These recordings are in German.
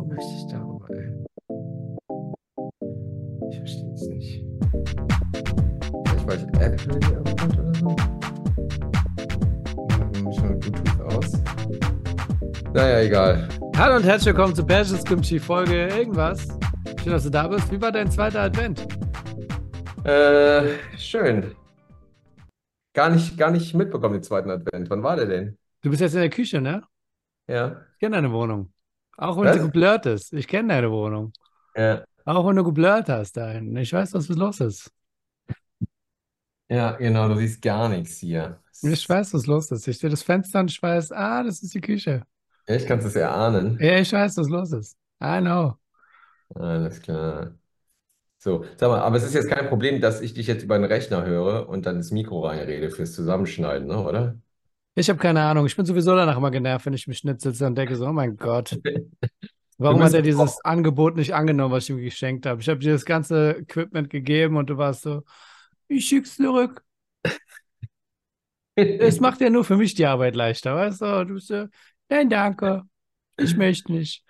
Warum möchte ich darüber, ey? Ich verstehe es nicht. Vielleicht weil ich Apple hier abkommt oder so? Machen wir schon Bluetooth aus. Naja, egal. Hallo und herzlich willkommen zu Persians Kimchi Folge irgendwas. Schön, dass du da bist. Wie war dein zweiter Advent? Äh, schön. Gar nicht, gar nicht mitbekommen, den zweiten Advent. Wann war der denn? Du bist jetzt in der Küche, ne? Ja. Ich kenne deine Wohnung. Auch wenn Was? sie geblurrt ist. Ich kenne deine Wohnung. Ja. Auch wenn du geblurrt hast da hinten. Ich weiß, was los ist. Ja, genau, du siehst gar nichts hier. Ich weiß, was los ist. Ich sehe das Fenster und ich weiß, ah, das ist die Küche. Echt, kannst du es erahnen? Ja, ich weiß, was los ist. I know. Alles klar. So, sag mal, aber es ist jetzt kein Problem, dass ich dich jetzt über den Rechner höre und dann ins Mikro reinrede fürs Zusammenschneiden, ne, oder? Ich habe keine Ahnung. Ich bin sowieso danach immer genervt, wenn ich mich schnitzel und denke so, oh mein Gott. Warum hat er dieses Angebot nicht angenommen, was ich ihm geschenkt habe? Ich habe dir das ganze Equipment gegeben und du warst so, ich schick's zurück. Es macht ja nur für mich die Arbeit leichter, weißt du? Du bist so, nein, danke. Ich möchte nicht.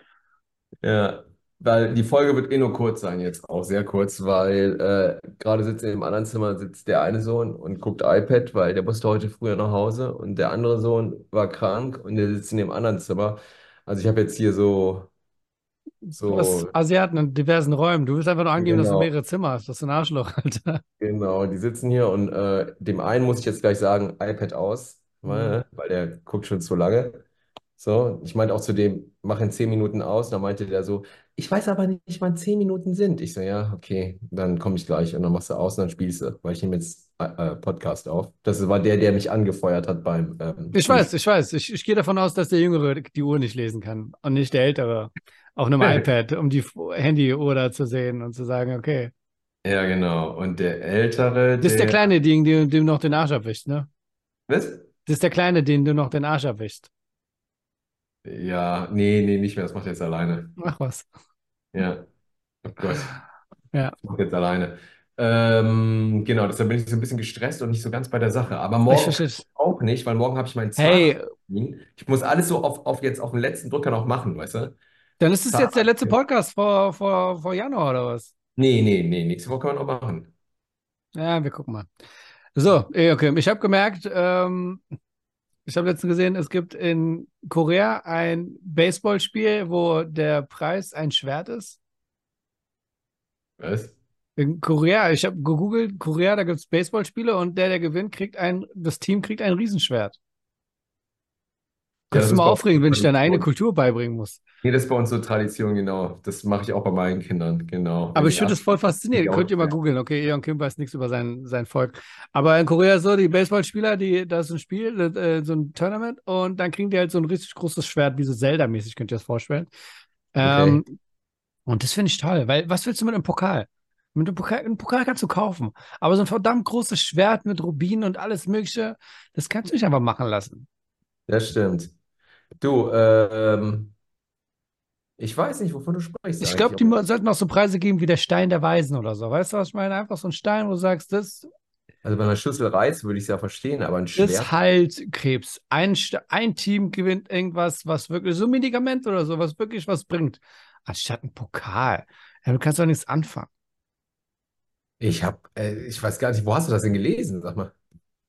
Ja, weil die Folge wird eh nur kurz sein jetzt, auch sehr kurz, weil äh, gerade sitzt im anderen Zimmer sitzt der eine Sohn und guckt iPad, weil der musste heute früher nach Hause und der andere Sohn war krank und der sitzt in dem anderen Zimmer. Also ich habe jetzt hier so, Du so, Asiaten in diversen Räumen. Du willst einfach nur angeben, dass du genau. mehrere Zimmer hast. Das ist ein Arschloch, Alter. Genau, die sitzen hier und äh, dem einen muss ich jetzt gleich sagen, iPad aus, Mhm. weil, weil der guckt schon zu lange. So, ich meinte auch zu dem, mach in zehn Minuten aus. Dann meinte der so, ich weiß aber nicht, wann zehn Minuten sind. Ich so, ja, okay, dann komme ich gleich und dann machst du aus und dann spielst du, weil ich nehme jetzt äh, äh, Podcast auf. Das war der, der mich angefeuert hat beim ähm, Ich weiß, ich weiß. Ich, ich gehe davon aus, dass der Jüngere die Uhr nicht lesen kann und nicht der Ältere. Auf einem iPad, um die Handyuhr da zu sehen und zu sagen, okay. Ja, genau. Und der Ältere, Das ist der der, kleine Ding, dem, dem noch den Arsch abwischt, ne? was? Das ist der kleine, den du noch den Arsch abwischst. Ja, nee, nee, nicht mehr. Das macht er jetzt alleine. Ach was. Ja. Oh Gott. Ja. Ich mache jetzt alleine. Ähm, genau, deshalb bin ich so ein bisschen gestresst und nicht so ganz bei der Sache. Aber Ich morgen verstehe auch nicht, weil morgen habe ich meinen Hey, Zahnarzttermin. Ich muss alles so auf, auf jetzt auf den letzten Drücker noch machen, weißt du? dann ist es jetzt der letzte. Podcast vor, vor, vor Januar oder was? Nee, nee, nee, nächste Woche können wir noch machen. Ja, wir gucken mal. So, eh, okay. Ich habe gemerkt, ähm, ich habe letztens gesehen, es gibt in Korea ein Baseballspiel, wo der Preis ein Schwert ist. Was? In Korea, ich habe gegoogelt, Korea, da gibt es Baseballspiele und der, der gewinnt, kriegt ein, das Team kriegt ein Riesenschwert. Ja, Könntest das du ist mal aufregen, wenn ich deine eigene Tradition. Kultur beibringen muss. Nee, das ist bei uns so Tradition, genau. Das mache ich auch bei meinen Kindern, genau. Aber ich finde das voll faszinierend. Könnt ihr mal googeln. Okay, Eon Kim weiß nichts über sein, sein Volk. Aber in Korea so, die Baseballspieler, die, da ist ein Spiel, äh, so ein Tournament und dann kriegen die halt so ein richtig großes Schwert, wie so Zelda-mäßig, könnt ihr das vorstellen. Okay. Ähm, und das finde ich toll, weil was willst du mit einem Pokal? Mit einem Pokal, einen Pokal kannst du kaufen. Aber so ein verdammt großes Schwert mit Rubinen und alles Mögliche, das kannst du nicht einfach machen lassen. Das stimmt. Du, ähm, ich weiß nicht, wovon du sprichst Ich glaube, die sollten auch so Preise geben wie der Stein der Weisen oder so. Weißt du, was ich meine? Einfach so ein Stein, wo du sagst, das Also bei einer Schüssel Reis würde ich es ja verstehen, aber ein Das Schwert? heilt Krebs. Ein, ein Team gewinnt irgendwas, was wirklich, so ein Medikament oder so, was wirklich was bringt. Anstatt ein Pokal. Ja, du kannst doch nichts anfangen. Ich habe, äh, ich weiß gar nicht, wo hast du das denn gelesen? Sag mal.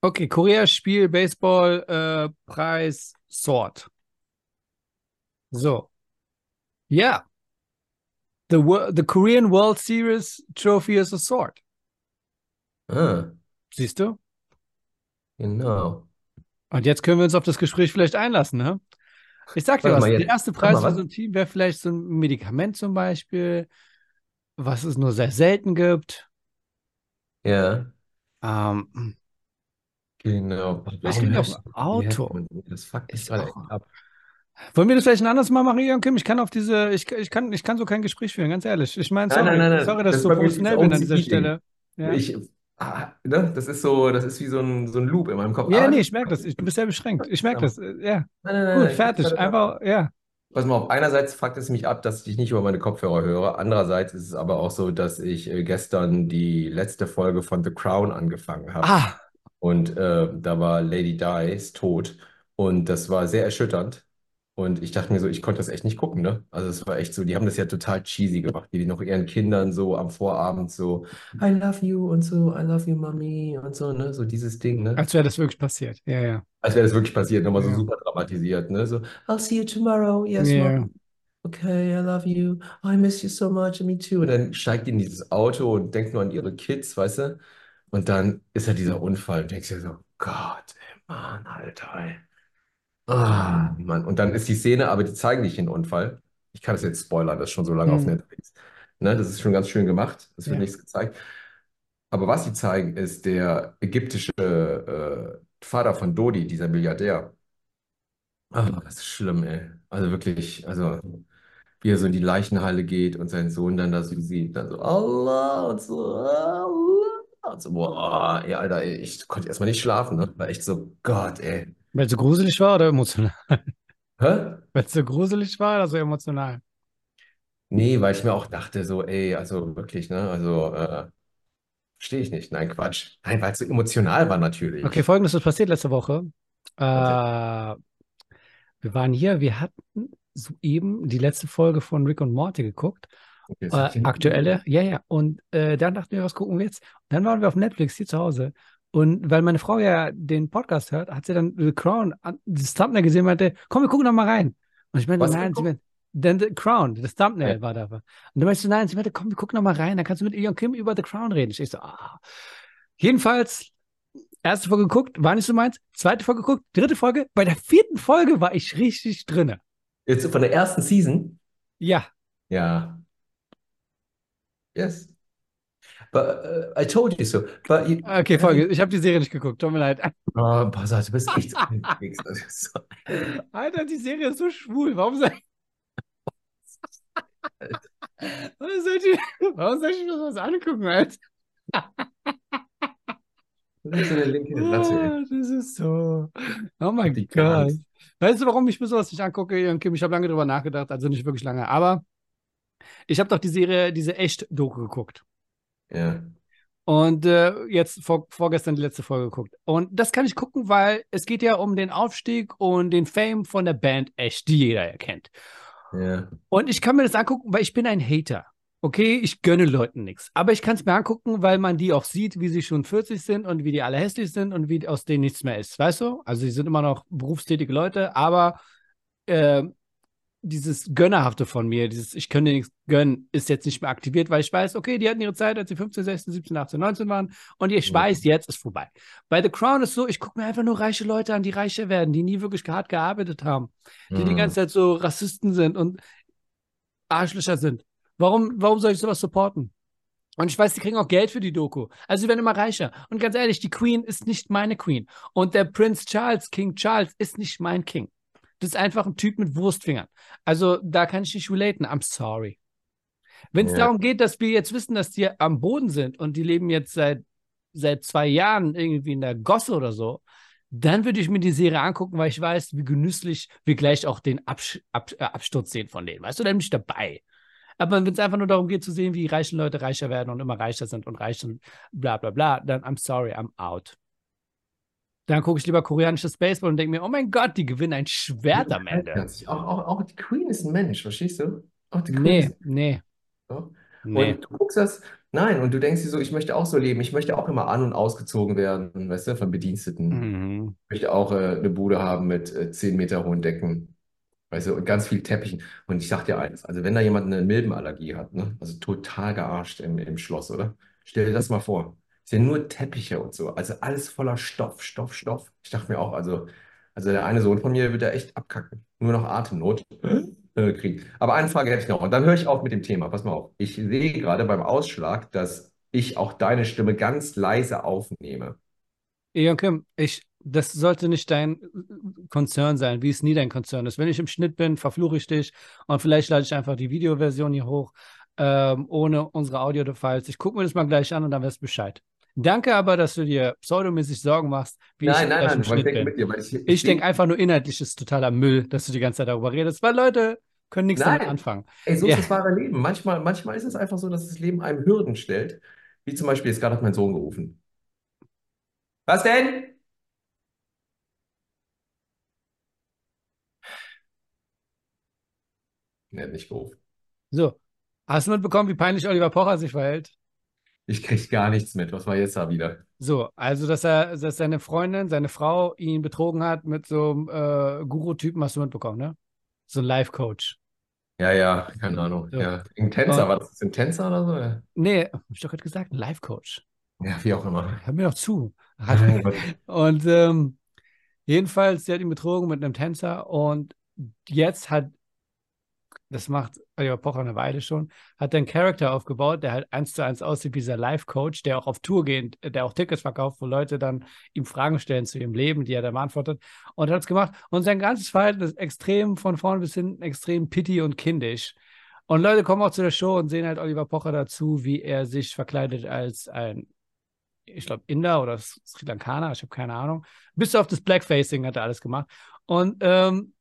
Okay, Korea Spiel, Baseball, äh, Preis, Sword. So. Ja. The, the Korean World Series Trophy is a sword. Ah, Siehst du? genau. Und jetzt können wir uns auf das Gespräch vielleicht einlassen, ne? Ich sag dir Warte was, mal der erste Preis mal für so ein Team wäre vielleicht so ein Medikament zum Beispiel, was es nur sehr selten gibt. Ja, Ähm, genau. wir höre auch ein Auto. man das? Das fuckt Ist auch. ab. Wollen wir das vielleicht ein anderes Mal machen, Ian Kim? Ich kann auf diese, ich, ich kann, ich kann so kein Gespräch führen, ganz ehrlich. Ich meine, Nein, nein, sorry, nein, nein. sorry, dass Das ich so professionell bin an dieser OCD-Ding. Stelle. Ja. Ich, ah, ne, das ist so, das ist wie so ein, so ein Loop in meinem Kopf. Ja, Ah, nee, ich merke das. Ich, du bist sehr beschränkt. Ich merke Nein, das. äh, Ja, nein, nein, gut, fertig. Einfach, ja. Pass mal auf, einerseits fuckt es mich ab, dass ich nicht über meine Kopfhörer höre. Andererseits ist es aber auch so, dass ich äh, gestern die letzte Folge von The Crown angefangen habe. Ah, Und äh, da war Lady Di ist tot. Und das war sehr erschütternd. Und ich dachte mir so, ich konnte das echt nicht gucken, ne? Also es war echt so, die haben das ja total cheesy gemacht, die noch ihren Kindern so am Vorabend so, I love you und so, I love you, Mommy und so, ne? So dieses Ding, ne? Als wäre das wirklich passiert. Ja, ja. Als wäre das wirklich passiert, nochmal so Ja. super dramatisiert, ne? So, I'll see you tomorrow, yes, Ja. Mom. Okay, I love you. Oh, I miss you so much, and me too. Und dann steigt die in dieses Auto und denkt nur an ihre Kids, weißt du? Und dann ist ja dieser Unfall. Und denkst dir so, Gott, ey, Mann, Alter, ey. Ah, Mann. Und dann ist die Szene, aber die zeigen nicht den Unfall. Ich kann das jetzt spoilern, das ist schon so lange auf Hm. Netflix. Ne, das ist schon ganz schön gemacht. Es wird Ja. nichts gezeigt. Aber was sie zeigen, ist der ägyptische äh, Vater von Dodi, dieser Milliardär. Ah, das ist schlimm, ey. Also wirklich, also wie er so in die Leichenhalle geht und seinen Sohn dann da so sieht, dann so Allah und so Allah und so, boah, ey, Alter, ey, ich konnte erstmal nicht schlafen, ne? War echt so, Gott, ey. Weil es so gruselig war oder emotional? Hä? Weil es so gruselig war oder so emotional? Nee, weil ich mir auch dachte, so, ey, also wirklich, ne? Also, äh, verstehe ich nicht. Nein, Quatsch. Nein, weil es so emotional war natürlich. Okay, folgendes ist passiert letzte Woche. Äh, wir waren hier, wir hatten soeben die letzte Folge von Rick und Morty geguckt. Okay, Äh, aktuelle, ja, ja. Und äh, dann dachten wir, was gucken wir jetzt? Und dann waren wir auf Netflix hier zu Hause. Und weil meine Frau ja den Podcast hört, hat sie dann The Crown, das Thumbnail gesehen und meinte, komm, wir gucken noch mal rein. Und ich meinte, Was nein, sie meinte, dann The Crown, das Thumbnail Ja. war da. Und dann meinte sie, nein, sie meinte, komm, wir gucken noch mal rein, dann kannst du mit Ian Kim über The Crown reden. Ich so, ah. Jedenfalls, erste Folge geguckt, war nicht so meins. Zweite Folge geguckt, dritte Folge. Bei der vierten Folge war ich richtig drinne. Jetzt von der ersten Season? Ja, Ja. Yes. But uh, I told you so. But you, okay, Folge. Ich habe die Serie nicht geguckt, tut mir leid. Oh, pass auf, du bist echt so. Das ist Alter, die Serie ist so schwul. Warum soll ich. Warum soll ich, warum soll ich mir sowas angucken, Alter? Ratte, ey. Ah, das ist so. Oh mein Die Gott. Weißt du, warum ich mir sowas nicht angucke, Kim? Ich habe lange drüber nachgedacht, also nicht wirklich lange. Aber ich habe doch die Serie, diese Echt-Doku geguckt. Ja. Und äh, jetzt vor, vorgestern die letzte Folge geguckt. Und das kann ich gucken, weil es geht ja um den Aufstieg und den Fame von der Band Echt, die jeder ja kennt. Ja. Und ich kann mir das angucken, weil ich bin ein Hater. Okay, ich gönne Leuten nichts. Aber ich kann es mir angucken, weil man die auch sieht, wie sie schon 40 sind und wie die alle hässlich sind und wie aus denen nichts mehr ist. Weißt du? Also, sie sind immer noch berufstätige Leute, aber äh, dieses Gönnerhafte von mir, dieses Ich könnte nichts gönnen, ist jetzt nicht mehr aktiviert, weil ich weiß, okay, die hatten ihre Zeit, als sie 15, 16, 17, 18, 19 waren und ich Ja. weiß, jetzt ist vorbei. Bei The Crown ist so, ich gucke mir einfach nur reiche Leute an, die reicher werden, die nie wirklich hart gearbeitet haben die die Hm. ganze Zeit so Rassisten sind und Arschlöcher sind. Warum, warum soll ich sowas supporten? Und ich weiß, die kriegen auch Geld für die Doku. Also sie werden immer reicher. Und ganz ehrlich, die Queen ist nicht meine Queen. Und der Prinz Charles, King Charles, ist nicht mein King. Das ist einfach ein Typ mit Wurstfingern. Also da kann ich nicht relaten. I'm sorry. Wenn es Ja. darum geht, dass wir jetzt wissen, dass die am Boden sind und die leben jetzt seit, seit zwei Jahren irgendwie in der Gosse oder so, dann würde ich mir die Serie angucken, weil ich weiß, wie genüsslich wir gleich auch den Absch Ab äh, Absturz sehen von denen. Weißt du, dann bin ich dabei. Aber wenn es einfach nur darum geht zu sehen, wie reiche Leute reicher werden und immer reicher sind und reich sind, bla bla bla, dann I'm sorry, I'm out. Dann gucke ich lieber koreanisches Baseball und denke mir, oh mein Gott, die gewinnen ein Schwert am Ende. Auch, auch, auch die Queen ist ein Mensch, verstehst du? Auch die Queen Nee, ist nee, so. nee. Und du guckst das, nein, und du denkst dir so, ich möchte auch so leben, ich möchte auch immer an- und ausgezogen werden, weißt du, von Bediensteten. Mhm. Ich möchte auch äh, eine Bude haben mit äh, 10 Meter hohen Decken, weißt du, und ganz viel Teppichen. Und ich sag dir eins, also wenn da jemand eine Milbenallergie hat, ne, also total gearscht im, im Schloss, oder? Stell dir das mal vor. Sind nur Teppiche und so, also alles voller Stoff, Stoff, Stoff. Ich dachte mir auch, also, also der eine Sohn von mir wird da echt abkacken, nur noch Atemnot äh, kriegen. Aber eine Frage hätte ich noch, und dann höre ich auf mit dem Thema. Pass mal auf. Ich sehe gerade beim Ausschlag, dass ich auch deine Stimme ganz leise aufnehme. Eon Kim, ich, das sollte nicht dein Konzern sein, wie es nie dein Konzern ist. Wenn ich im Schnitt bin, verfluche ich dich und vielleicht lade ich einfach die Videoversion hier hoch, ähm, ohne unsere Audio-Files. Ich gucke mir das mal gleich an und dann weißt du Bescheid. Danke aber, dass du dir pseudomäßig Sorgen machst, wie ich Nein, nein, nein, weil ich Schnitt denke bin. mit dir, weil ich, Ich sehe- denke einfach nur inhaltlich ist totaler Müll, dass du die ganze Zeit darüber redest, weil Leute können nichts damit Nein. anfangen. Ey, so Ja. ist das wahre Leben. Manchmal, manchmal ist es einfach so, dass das Leben einem Hürden stellt. Wie zum Beispiel, jetzt gerade hat mein Sohn gerufen. Was denn? Er hat nicht gerufen. So. Hast du mitbekommen, wie peinlich Oliver Pocher sich verhält? Ich krieg gar nichts mit. Was war jetzt da wieder? So, also dass er, dass seine Freundin, seine Frau ihn betrogen hat mit so einem äh, Guru-Typen, hast du mitbekommen, ne? So ein Life-Coach. Ja, ja, keine Ahnung. So. Ja. Ein Tänzer, Und- war das ein Tänzer oder so? Nee, hab ich doch gerade gesagt, ein Life-Coach. Ja, wie auch immer. Hör mir doch zu. Und ähm, jedenfalls, sie hat ihn betrogen mit einem Tänzer und jetzt hat, das macht Oliver Pocher eine Weile schon, hat einen Charakter aufgebaut, der halt eins zu eins aussieht wie dieser Life-Coach, der auch auf Tour geht, der auch Tickets verkauft, wo Leute dann ihm Fragen stellen zu ihrem Leben, die er dann beantwortet. Und hat es gemacht. Und sein ganzes Verhalten ist extrem von vorn bis hinten extrem pitty und kindisch. Und Leute kommen auch zu der Show und sehen halt Oliver Pocher dazu, wie er sich verkleidet als ein, ich glaube, Inder oder Sri Lankaner, ich habe keine Ahnung. Bis auf das Blackfacing hat er alles gemacht. Und ähm,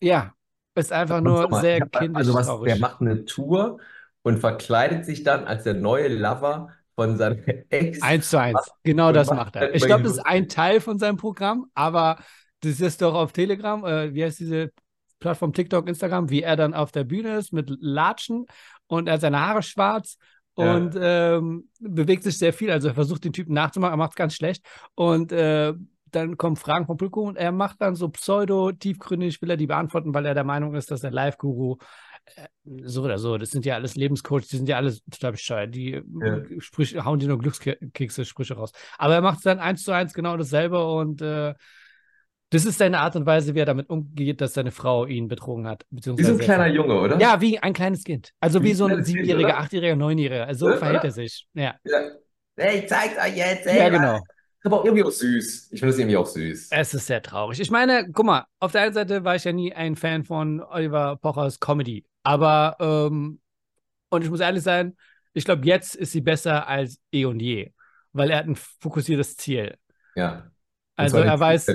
ja, ist einfach nur sehr kindisch Also was, der macht eine Tour und verkleidet sich dann als der neue Lover von seiner Ex. Eins zu eins. Genau das macht er. Ich glaube, das ist ein Teil von seinem Programm, aber das ist doch auf Telegram, äh, wie heißt diese Plattform TikTok, Instagram, wie er dann auf der Bühne ist mit Latschen und er hat seine Haare schwarz Ja. und ähm, bewegt sich sehr viel. Also er versucht den Typen nachzumachen, er macht es ganz schlecht und äh, dann kommen Fragen vom Publikum und er macht dann so pseudo-tiefgründig, will er die beantworten, weil er der Meinung ist, dass der Live-Guru äh, so oder so, das sind ja alles Lebenscoaches, die sind ja alles total bescheuert, die äh, Sprüche, hauen die nur Glückskekse, Sprüche raus. Aber er macht es dann eins zu eins genau dasselbe und äh, das ist seine Art und Weise, wie er damit umgeht, dass seine Frau ihn betrogen hat. Wie so ein kleiner Junge, oder? Ja, wie ein kleines Kind. Also wie, Wie so ein Siebenjähriger? Achtjähriger, Neunjähriger. Also so Ja, verhält oder? er sich. Ja, Ja. Hey, ich zeig's euch jetzt, ey. ja genau. Aber auch irgendwie auch süß. Ich finde es irgendwie auch süß. Es ist sehr traurig. Ich meine, guck mal, auf der einen Seite war ich ja nie ein Fan von Oliver Pochers Comedy. Aber, ähm, und ich muss ehrlich sein, ich glaube, jetzt ist sie besser als eh und je. Weil er hat ein fokussiertes Ziel. Ja. Also er weiß,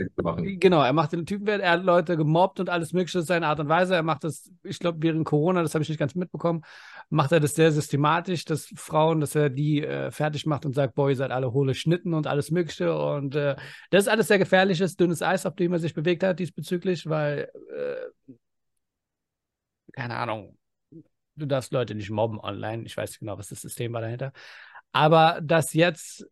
genau, er macht den Typen wert, er hat Leute gemobbt und alles mögliche, ist seine Art und Weise. Er macht das, ich glaube, während Corona, das habe ich nicht ganz mitbekommen, macht er das sehr systematisch, dass Frauen, dass er die äh, fertig macht und sagt, boah, ihr seid alle hohle Schnitten und alles mögliche. Und äh, das ist alles sehr gefährliches, dünnes Eis, auf dem er sich bewegt hat diesbezüglich, weil, äh, keine Ahnung, du darfst Leute nicht mobben online. Ich weiß nicht genau, was das System war dahinter. Aber das jetzt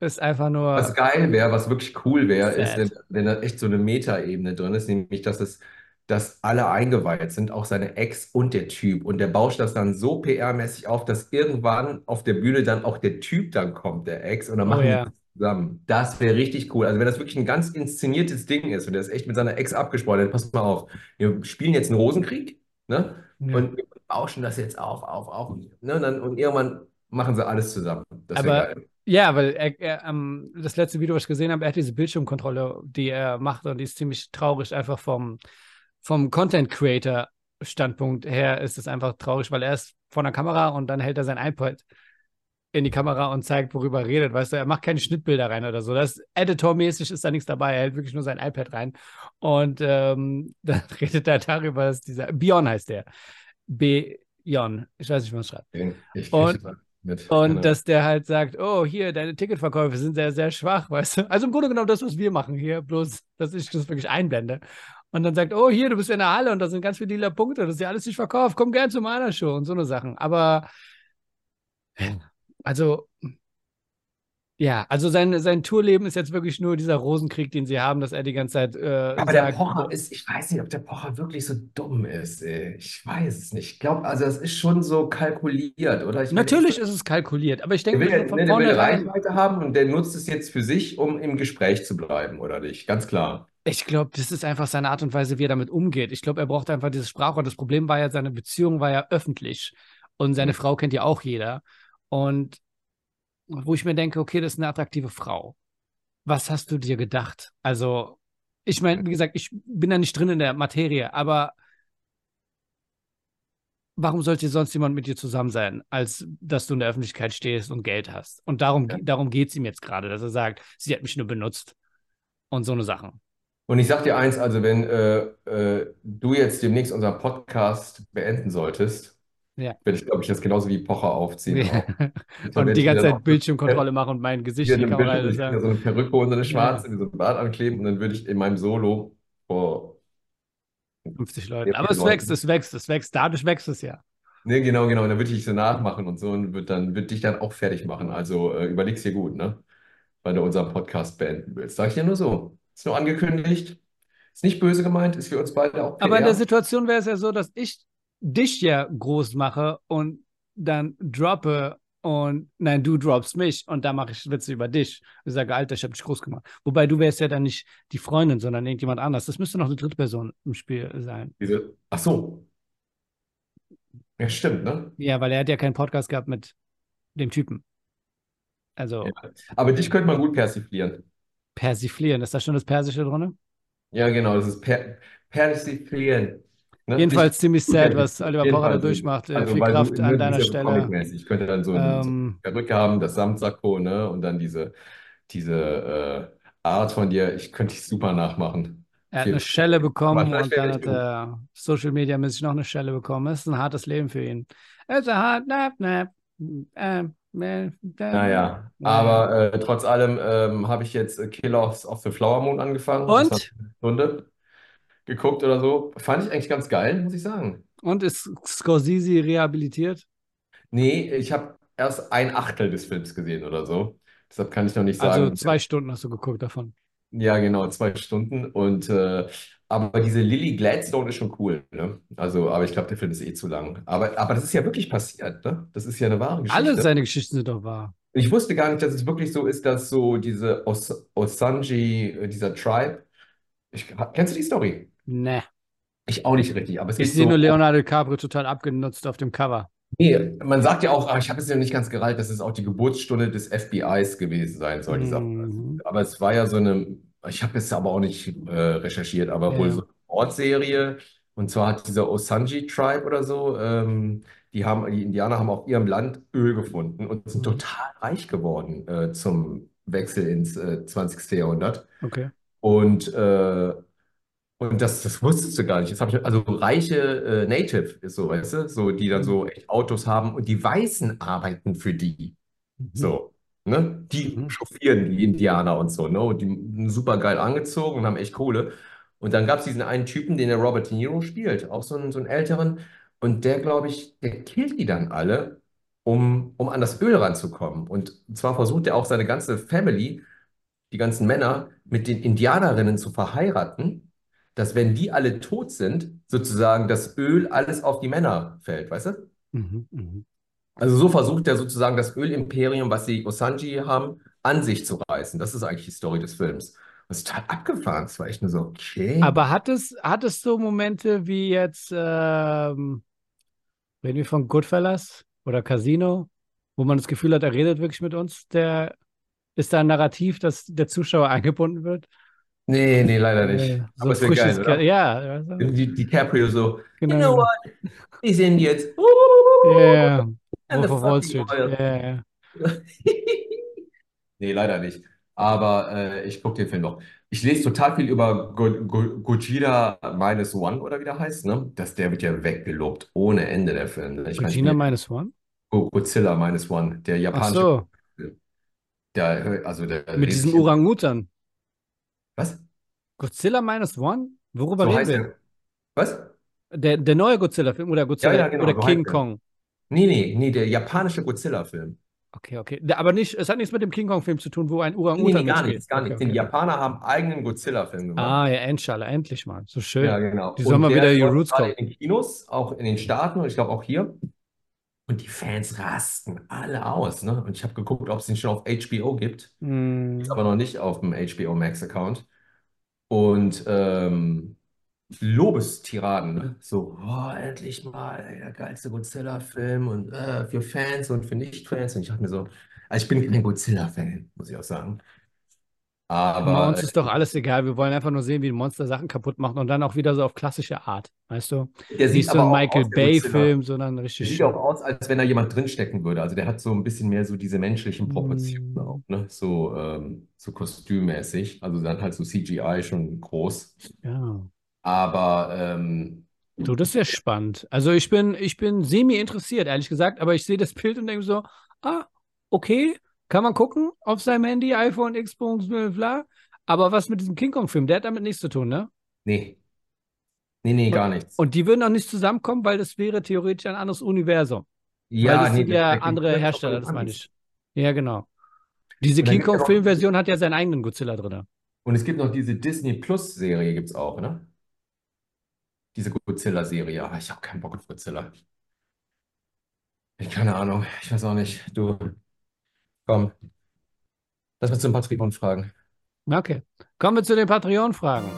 ist einfach nur. Was geil wäre, was wirklich cool wäre, ist, wenn, da echt so eine Metaebene drin ist, nämlich, dass es, dass alle eingeweiht sind, auch seine Ex und der Typ. Und der bauscht das dann so PR-mäßig auf, dass irgendwann auf der Bühne dann auch der Typ dann kommt, der Ex, und dann Oh machen die ja. das zusammen. Das wäre richtig cool. Also wenn das wirklich ein ganz inszeniertes Ding ist und der ist echt mit seiner Ex abgesprochen, dann passt mal auf. Wir spielen jetzt einen Rosenkrieg, ne? Ja. Und wir bauschen das jetzt auf, auf, auf. Ne? Und, dann, und irgendwann machen sie alles zusammen. Das wäre Aber geil. Ja, weil er, er, ähm, das letzte Video, was ich gesehen habe, er hat diese Bildschirmkontrolle, die er macht und die ist ziemlich traurig, einfach vom, vom Content Creator Standpunkt her ist es einfach traurig, weil er ist vor der Kamera und dann hält er sein iPad in die Kamera und zeigt, worüber er redet. Weißt du, er macht keine Schnittbilder rein oder so. Das editormäßig ist da nichts dabei. Er hält wirklich nur sein iPad rein. Und ähm, dann redet er darüber, dass dieser Bion heißt der. B-Jon. Ich weiß nicht, wie man es schreibt. Ich Und- krieg das mit. Und Keine dass der halt sagt, oh, hier, deine Ticketverkäufe sind sehr, sehr schwach, weißt du? Also im Grunde genommen das, was wir machen hier, bloß, dass ich das wirklich einblende. Und dann sagt, oh, hier, du bist in der Halle und da sind ganz viele lila Punkte, das ist ja alles nicht verkauft, komm gern zu meiner Show und so eine Sachen. Aber, also, ja, also sein, sein Tourleben ist jetzt wirklich nur dieser Rosenkrieg, den sie haben, dass er die ganze Zeit äh, Aber der Pocher ist, ich weiß nicht, ob der Pocher wirklich so dumm ist. Ey. Ich weiß es nicht. Ich glaube, also das ist schon so kalkuliert, oder? Ich meine, natürlich der ist es kalkuliert, aber ich will, denke ja- mir von ne, der will Reichweite haben und der nutzt es jetzt für sich, um im Gespräch zu bleiben, oder nicht? Ganz klar. Ich glaube, das ist einfach seine Art und Weise, wie er damit umgeht. Ich glaube, er braucht einfach dieses Sprachrohr. Das Problem war ja, seine Beziehung war ja öffentlich und seine Mhm. Frau kennt ja auch jeder. Und wo ich mir denke, okay, das ist eine attraktive Frau. Was hast du dir gedacht? Also, ich meine, wie gesagt, ich bin da nicht drin in der Materie, aber warum sollte sonst jemand mit dir zusammen sein, als dass du in der Öffentlichkeit stehst und Geld hast? Und darum, Ja. darum geht es ihm jetzt gerade, dass er sagt, sie hat mich nur benutzt und so eine Sachen. Und ich sag dir eins, also wenn äh, äh, du jetzt demnächst unseren Podcast beenden solltest, Ja. werde ich, glaube ich, das genauso wie Pocher aufziehen. Ja. auch. Und die ganze Zeit Bildschirmkontrolle machen und mein Gesicht in die Kamera Bild- mir so eine Perücke und so eine Ja. schwarze, wie so ein Bart ankleben und dann würde ich in meinem Solo vor 50 Leuten. Ja, Aber es Leuten. wächst, es wächst, es wächst. Dadurch wächst es ja. Ne, genau, genau. Und dann würde ich so nachmachen und so und wird dann, wird dich dann auch fertig machen. Also äh, überleg's dir gut, ne? Weil du unseren Podcast beenden willst. Sag ich dir nur so. Ist nur angekündigt. Ist nicht böse gemeint, ist für uns beide auch Aber in der PR. Situation wäre es ja so, dass ich dich ja groß mache und dann droppe und nein, du droppst mich und da mache ich Witze über dich. Ich sage, Alter, ich habe dich groß gemacht. Wobei du wärst ja dann nicht die Freundin, sondern irgendjemand anders. Das müsste noch eine dritte Person im Spiel sein. Diese, ach so. Ja, stimmt, ne? Ja, weil er hat ja keinen Podcast gehabt mit dem Typen. Also Ja. Aber dich könnte man gut persiflieren. persiflieren, ist da schon das Persische drin? Ja, genau, das ist per persiflieren. Ne? Jedenfalls Nicht ziemlich sad, was Oliver Pocher da Fall so. durchmacht. Äh, Also, viel weil du, Kraft an ne, deiner Stelle. Ich könnte dann so, Ähm, eine Perücke haben, das Samtsakko, ne? Und dann diese, diese äh, Art von dir, ich könnte dich super nachmachen. Er hat eine. Schelle bekommen und dann hat ich er Social Media mäßig noch eine Schelle bekommen. Es ist ein hartes Leben für ihn. Es ist ein hart, nap, nap. Ähm, äh, äh, Naja, ja. aber äh, trotz allem ähm, habe ich jetzt äh, Killers of the Flower Moon angefangen. Und? eine Stunde geguckt oder so. Fand ich eigentlich ganz geil, muss ich sagen. Und ist Scorsese rehabilitiert? Nee, ich habe erst ein Achtel des Films gesehen oder so. Deshalb kann ich noch nicht Also sagen. zwei Stunden hast du geguckt davon. Ja, genau, zwei Stunden. Und äh, aber diese Lily Gladstone ist schon cool, ne? Also, aber ich glaube, der Film ist eh zu lang. Aber, aber das ist ja wirklich passiert, ne? Das ist ja eine wahre Alle Geschichte. seine Geschichten sind doch wahr. Ich wusste gar nicht, dass es wirklich so ist, dass so diese Os Osanji, äh, dieser Tribe, ich, kennst du die Story? Ne. Ich auch nicht richtig, aber es Ich ist sehe so, nur Leonardo DiCaprio total abgenutzt auf dem Cover. nee, man sagt ja auch, ich habe es ja nicht ganz gereilt, dass es auch die Geburtsstunde des FBIs gewesen sein soll, Mhm. Aber es war ja so eine, ich habe es aber auch nicht äh, recherchiert, aber wohl Ja. so eine Mordserie. Und zwar hat dieser Osanji Tribe oder so, ähm, die haben, die Indianer haben auf ihrem Land Öl gefunden und sind Mhm. total reich geworden äh, zum Wechsel ins äh, 20. Jahrhundert. Okay. Und, äh, und das, das wusstest du gar nicht. Das ich, also reiche äh, Native ist so, weißt du, so, die dann so echt Autos haben und die Weißen arbeiten für die. Mhm. So, ne? Die Mhm. chauffieren die Indianer und so, ne? Und die sind super geil angezogen und haben echt Kohle. Und dann gab es diesen einen Typen, den der Robert De Niro spielt, auch so einen, so einen älteren. Und der, glaube ich, der killt die dann alle, um, um an das Öl ranzukommen. Und zwar versucht er auch seine ganze Family, die ganzen Männer, mit den Indianerinnen zu verheiraten, dass wenn die alle tot sind, sozusagen das Öl alles auf die Männer fällt, weißt du? Mhm. Mhm. Also so versucht er sozusagen das Ölimperium, was die Osanji haben, an sich zu reißen. Das ist eigentlich die Story des Films. Das ist total abgefahren. Das war echt nur so, okay. Aber hat es, hat es so Momente wie jetzt, ähm, reden wir von Goodfellas oder Casino, wo man das Gefühl hat, er redet wirklich mit uns? Der, ist da ein Narrativ, dass der Zuschauer eingebunden wird? Nee, nee, leider nicht. So Aber es wäre geil, oder? ja, Die, DiCaprio so, you genau. know what? Wir sind jetzt the Wolf of Wall Street. ja. Nee, leider nicht. Aber äh, ich gucke den Film noch. Ich lese total viel über Go Go Gojira Minus One oder wie der heißt, ne? Das, der wird ja weggelobt ohne Ende, der Film. ne? Ich bin Minus One? Go Godzilla Minus One, der Ach japanische so, Film. Der, also der mit diesem. Orang-Utan. Was? Godzilla Minus One? Worüber So reden wir? der. Was? Der, der neue Godzilla-Film oder Ja, Godzilla ja, genau, oder so King. Kong? Nee, nee, nee, der japanische Godzilla-Film. Okay, okay. Aber nicht, es hat nichts mit dem King Kong-Film zu tun, wo ein Nee, nee, Orang-Utan gar nichts, gar Okay, nichts. Die okay. Japaner haben eigenen Godzilla-Film gemacht. Ah, ja, Endschale, endlich mal. So schön. Ja, genau. Die sollen mal der wieder die läuft Roots kommen. in den Kinos, auch in den Staaten und ich glaube auch hier. Und die Fans rasten alle aus, ne? Und ich habe geguckt, ob es den schon auf HBO gibt. Ist Hm, aber noch nicht auf dem HBO Max-Account. Und ähm, Lobestiraden, ne? So, oh, endlich mal ey, der geilste Godzilla-Film und äh, für Fans und für Nicht-Fans. Und ich dachte mir so, also ich bin kein Godzilla-Fan, muss ich auch sagen. Aber Aber uns ist doch alles egal. Wir wollen einfach nur sehen, wie ein Monster Sachen kapput macht und dann auch wieder so auf klassische Art. Weißt du? der Nicht so ein Michael. Bay-Film, sondern Der richtig sieht auch aus, als wenn da jemand drinstecken würde. Also der hat so ein bisschen mehr so diese menschlichen Proportionen Hm, auch, ne? So, ähm, so kostümmäßig. Also dann halt so CGI schon groß. ja. Aber ähm, Du, das ist ja spannend. Also ich bin, ich bin semi interessiert, ehrlich gesagt, aber ich sehe das Bild und denke so, ah, okay, kann man gucken auf seinem Handy, iPhone, Xbox, bla. Aber was mit diesem King Kong-Film, der hat damit nichts zu tun, ne? nee. Nee, nee, gar nichts. und die würden auch nicht zusammenkommen, weil das wäre theoretisch ein anderes Universum. Weil Ja, das nee, sind ja andere Hersteller, das meine ich. Ja, genau. Diese King Kong-Filmversion hat ja seinen eigenen Godzilla drin. und es gibt noch diese Disney Plus Serie, gibt es auch, ne? Diese Godzilla-Serie. Aber ich habe keinen Bock auf Godzilla. Ich keine Ahnung. Ich weiß auch nicht. Du, komm, lass mal zum Patreon fragen. Okay. Kommen wir zu den Patreon-Fragen.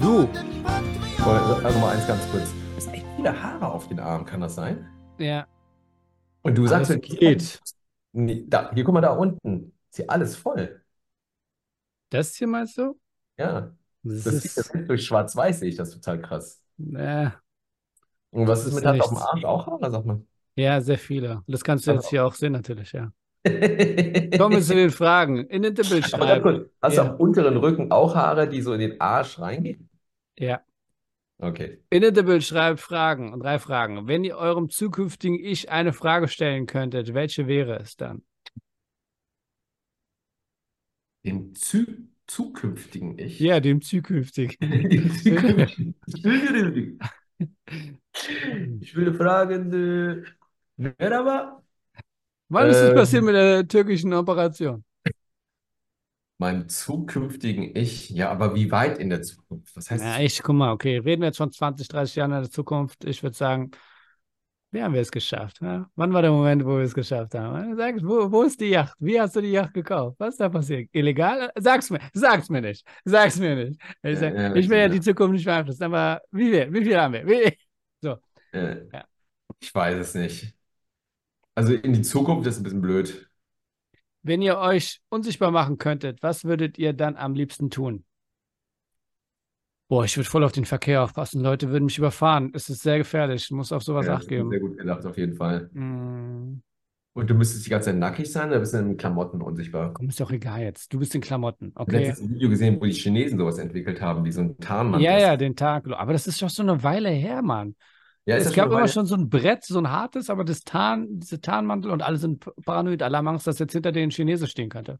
Du. So, Also mal eins ganz kurz. Es sind echt viele Haare auf den Armen, kann das sein? Ja. Und du sagst, Alles geht. Nee, da, hier, guck mal da unten. Ist hier alles voll. Das hier meinst du? Ja. Das Das sieht das ist. durch Schwarz-Weiß, sehe ich das total krass. Äh, Und was ist ist mit Hand auf dem. Arsch? Auch Haare, sag mal. ja, sehr viele. Das kannst du jetzt hier auch sehen, natürlich, ja. Kommen wir zu den Fragen. In den Tippel ganz schreiben. hast Ja. du am unteren Rücken auch Haare, die so in den Arsch reingehen? Ja. Okay. Inedible schreibt Fragen, drei Fragen. Wenn ihr eurem zukünftigen Ich eine Frage stellen könntet, welche wäre es dann? Dem zu zukünftigen Ich. Ja, dem zukünftigen. Zukünftigen. Ich würde fragen, äh, wer aber? Wann ist es Ähm. passiert mit der türkischen Operation? Meinem zukünftigen Ich. Ja, aber wie weit in der Zukunft? Was heißt Ja, ich, guck mal, okay, reden wir jetzt von 20, 30 Jahren in der Zukunft. Ich würde sagen, wie haben wir es geschafft? Ja? Wann war der Moment, wo wir es geschafft haben? Sag, wo, wo ist die Yacht? Wie hast du die Yacht gekauft? Was ist da passiert? Illegal? Sag's mir, sag's mir nicht. Sag's mir nicht. Ich, sag, Ja, ja, ich will ja die Zukunft nicht beeinflussen, aber wie viel, wie viel haben wir? Wie, Äh, Ja. Ich weiß es nicht. Also in die Zukunft ist ein bisschen blöd. Wenn ihr euch unsichtbar machen könntet, was würdet ihr dann am liebsten tun? Boah, ich würde voll auf den Verkehr aufpassen. Leute würden mich überfahren. Es ist sehr gefährlich. Ich muss auf sowas Ja, Acht geben. sehr gut gedacht, auf jeden Fall. Mm, Und du müsstest die ganze Zeit nackig sein oder bist du in Klamotten unsichtbar? komm, ist doch egal jetzt. Du bist in Klamotten, Ich habe okay? ein Video gesehen, wo die Chinesen sowas entwickelt haben, wie so ein Tarnmantel. Ja, ja, den Tag. Aber das ist doch so eine Weile her, Mann. Ja, es gab schon immer schon so ein Brett, so ein hartes, aber das Tarn, diese Tarnmantel und alle sind paranoid. Alle haben Angst, dass jetzt hinter denen Chinese stehen könnte.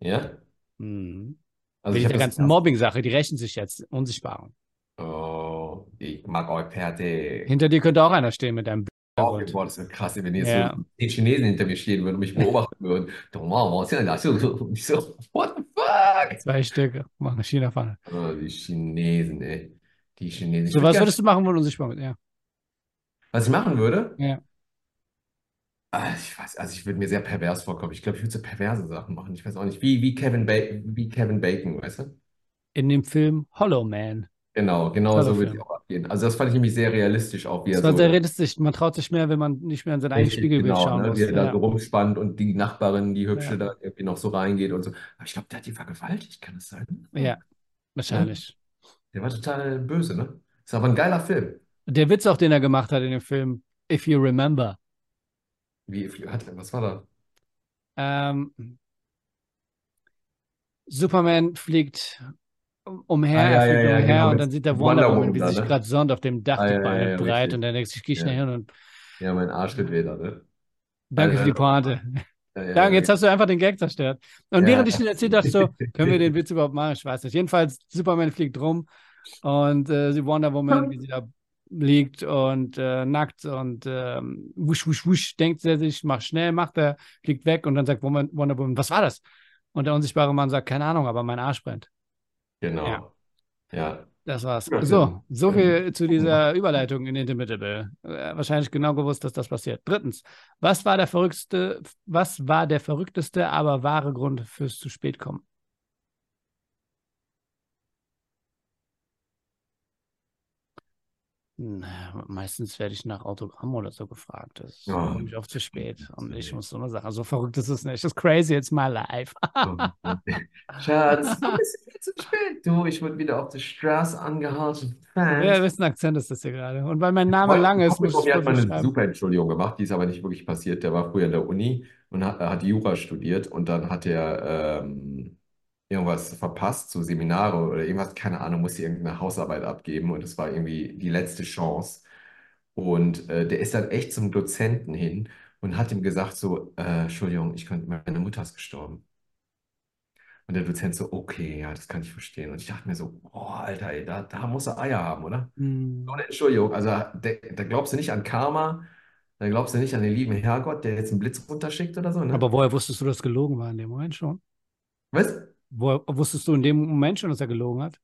Ja? Mhm. Also Wegen der ganzen Mobbing-Sache, die rächen sich jetzt, unsichtbaren. Oh, ich mag euch fertig. Hinter dir könnte auch einer stehen mit einem Oh, boah, das wäre krass, wenn jetzt Ja. so die Chinesen hinter mir stehen würden und mich beobachten würden. Doch, wow, was ist denn das? Und ich so, what the fuck? Zwei Stück machen China-Pfanne. Oh, die Chinesen, ey. Die Chinesen. So, was würdest du machen, wenn du unsichtbar bist? Ja. was ich machen würde? Ja. Ah, ich weiß, also ich würde mir sehr pervers vorkommen. Ich glaube, ich würde so perverse Sachen machen. Ich weiß auch nicht. Wie, wie Kevin ba wie Kevin Bacon, weißt du? In dem Film Hollow Man. Genau, genau Toller so würde ich auch abgehen. Also das fand ich nämlich sehr realistisch auch, wie Das er war so sehr realistisch. Man traut sich mehr, wenn man nicht mehr in sein eigenes Spiegelbild genau, schauen ne? muss. Wie er da Ja. so rumspannt und die Nachbarin, die Hübsche, Ja. da irgendwie noch so reingeht und so. Aber ich glaube, der hat die vergewaltigt, kann das sein? ja, wahrscheinlich. Der war total böse, ne? Ist aber ein geiler Film. Der Witz auch, den er gemacht hat in dem Film, If You Remember. Wie, was war da? Ähm, Superman fliegt umher, Ah, er ja, fliegt ja, ja, umher genau, und dann sieht der Wonder Wonder Woman, wie da, sich ne? gerade sonnt auf dem Dach, Ah, die Beine ja, ja, breit richtig. und dann denkt sich, geh Ja. schnell hin und Ja, mein Arsch wird wieder, ne? danke für die Pointe. Ja, ja, Danke, ja. jetzt hast du einfach den Gag zerstört. Und Ja. während ich ihn erzählt dachte ich so, können wir den Witz überhaupt machen? Ich weiß nicht. Jedenfalls, Superman fliegt rum und äh, die Wonder Woman, wie sie da liegt und äh, nackt und ähm, wusch, wusch, wusch, denkt er sich, mach schnell, macht er, fliegt weg und dann sagt Woman, Wonder Woman, was war das? Und der unsichtbare Mann sagt, keine Ahnung, aber mein Arsch brennt. Genau. Ja. Ja. Das war's. So, ja. so viel zu dieser Überleitung in Intermittable. Äh, wahrscheinlich genau gewusst, dass das passiert. Drittens, was war der verrückteste, was war der verrückteste, aber wahre Grund fürs zu spät kommen? Meistens werde ich nach Autogramm oder so gefragt. Das ist Oh. nämlich oft zu spät. Und ich muss so eine Sache. So verrückt ist es nicht. Das ist crazy, it's my life. Schatz, du bist viel zu spät. Du, ich wurde wieder auf der Straße angehalten. Fans. Ja, wessen Akzent ist das hier gerade? Und weil mein Name lang ist, muss ich hat es mal eine schreiben. super Entschuldigung gemacht, die ist aber nicht wirklich passiert. Der war früher in der Uni und hat, hat Jura studiert und dann hat er ähm, irgendwas verpasst, so Seminare oder irgendwas, keine Ahnung, musste irgendeine Hausarbeit abgeben und es war irgendwie die letzte Chance. Und äh, der ist dann echt zum Dozenten hin und hat ihm gesagt so, äh, Entschuldigung, ich könnte, meine Mutter ist gestorben. Und der Dozent so, okay, ja, das kann ich verstehen. Und ich dachte mir so, boah, Alter, ey, da, da muss er Eier haben, oder? Hm. So eine Entschuldigung, also da, glaubst du nicht an Karma, da glaubst du nicht an den lieben Herrgott, der jetzt einen Blitz runterschickt oder so, ne? Aber woher wusstest du, dass es gelogen war in dem Moment schon? Was? Woher wusstest du in dem Moment schon, dass er gelogen hat?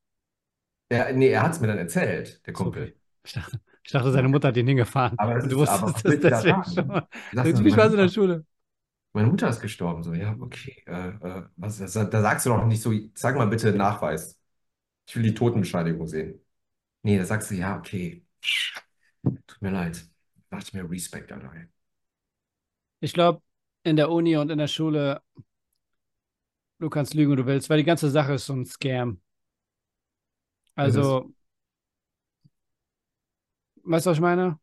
Er, nee, er hat es mir dann erzählt, der Kumpel. okay. Ich dachte, ich dachte, seine Mutter hat ihn hingefahren. Aber das Und du wusstest das deswegen schon. Irgendwie dann, war in der Mutter, Schule. meine Mutter ist gestorben. So, ja, okay. Äh, äh, was, das, da sagst du doch nicht so, sag mal bitte Nachweis. Ich will die Totenbescheinigung sehen. Nee, da sagst du, ja, okay. Tut mir leid. Ich mir Respekt, ey. Ich glaube, in der Uni und in der Schule, du kannst lügen, wie du willst, weil die ganze Sache ist so ein Scam. Also, weißt du, was ich meine?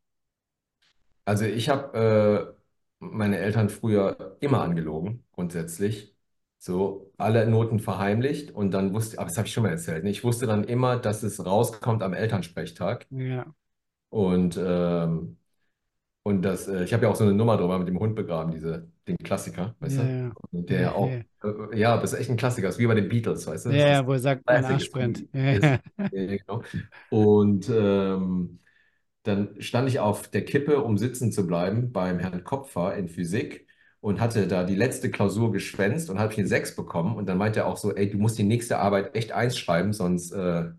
Also ich habe äh, meine Eltern früher immer angelogen, grundsätzlich. So, alle Noten verheimlicht und dann wusste, aber das habe ich schon mal erzählt, ne? Ich wusste dann immer, dass es rauskommt am Elternsprechtag. Ja. Und, ähm, und das, äh, ich habe ja auch so eine Nummer drüber mit dem Hund begraben, diese, den Klassiker, weißt Ja, du? ja. Der Ja, auch, ja. äh, ja, das ist echt ein Klassiker, ist wie bei den Beatles, weißt du? Ja, ja, wo er sagt, mein Arsch brennt. Ja, genau. Und ähm, dann stand ich auf der Kippe, um sitzen zu bleiben, beim Herrn Kopfer in Physik und hatte da die letzte Klausur geschwänzt und habe ich eine 6 bekommen. Und dann meinte er auch so, ey, du musst die nächste Arbeit echt eins schreiben, sonst äh,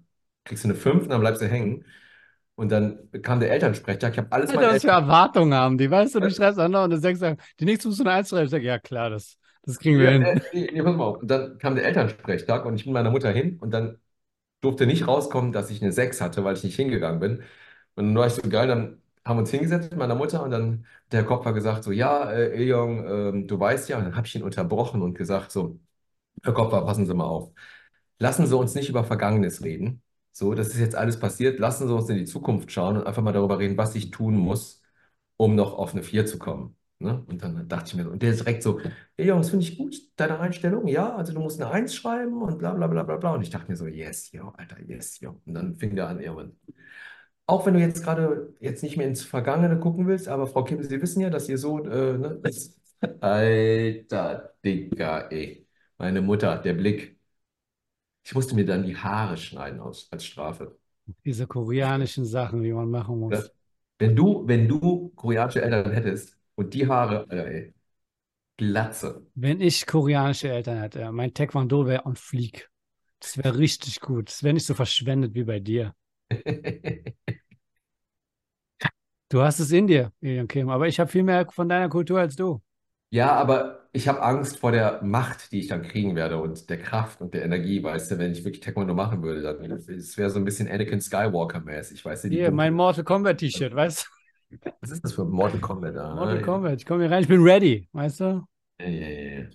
kriegst du eine 5 und dann bleibst du hängen. Und dann kam der Elternsprechtag, ich habe alles Alter, was für. Erwartungen haben die, weißt du, du schreibst an und du sagst, die nächste musst du eine Eins schreiben. Ich sage, ja klar, das, das kriegen wir Ja, hin. äh, nee, nee, pass mal auf. Und dann kam der Elternsprechtag und ich bin meiner Mutter hin und dann durfte nicht rauskommen, dass ich eine 6 hatte, weil ich nicht hingegangen bin. Und dann war ich so geil, dann haben wir uns hingesetzt mit meiner Mutter und dann hat der Kopf gesagt so, ja, äh, Eljong, ähm, du weißt ja, und dann habe ich ihn unterbrochen und gesagt so, Herr Kopfer, passen Sie mal auf. Lassen Sie uns nicht über Vergangenes reden. So, das ist jetzt alles passiert. Lassen Sie uns in die Zukunft schauen und einfach mal darüber reden, was ich tun muss, um noch auf eine 4 zu kommen. Ne? Und dann dachte ich mir und der ist direkt so, hey Jungs, finde ich gut, deine Einstellung, ja, also du musst eine 1 schreiben und bla bla bla bla bla. Und ich dachte mir so, yes, yo, Alter, yes, yo. Und dann fing der an, irgendwann. Auch wenn du jetzt gerade jetzt nicht mehr ins Vergangene gucken willst, aber Frau Kim, Sie wissen ja, dass Ihr Sohn, äh, ne? Alter, Digga, ey. Meine Mutter, der Blick. Ich musste mir dann die Haare schneiden aus, als Strafe. Diese koreanischen Sachen, die man machen muss. Ja. Wenn du, wenn du koreanische Eltern hättest und die Haare, Alter, ey, Glatze. Wenn ich koreanische Eltern hätte, mein Taekwondo wäre on fleek. Das wäre richtig gut. Das wäre nicht so verschwendet wie bei dir. Du hast es in dir, Ilian Kim, aber ich habe viel mehr von deiner Kultur als du. Ja, aber ich habe Angst vor der Macht, die ich dann kriegen werde und der Kraft und der Energie, weißt du, wenn ich wirklich Taekwondo machen würde, dann es wäre so ein bisschen Anakin Skywalker-mäßig, weißt du, die Hier, mein. Mortal Kombat T-Shirt, weißt Was ist das für Mortal Kombat du? da? Mortal Ah, Kombat, ich komme hier rein, ich bin ready, weißt du? Ja, ja, ja.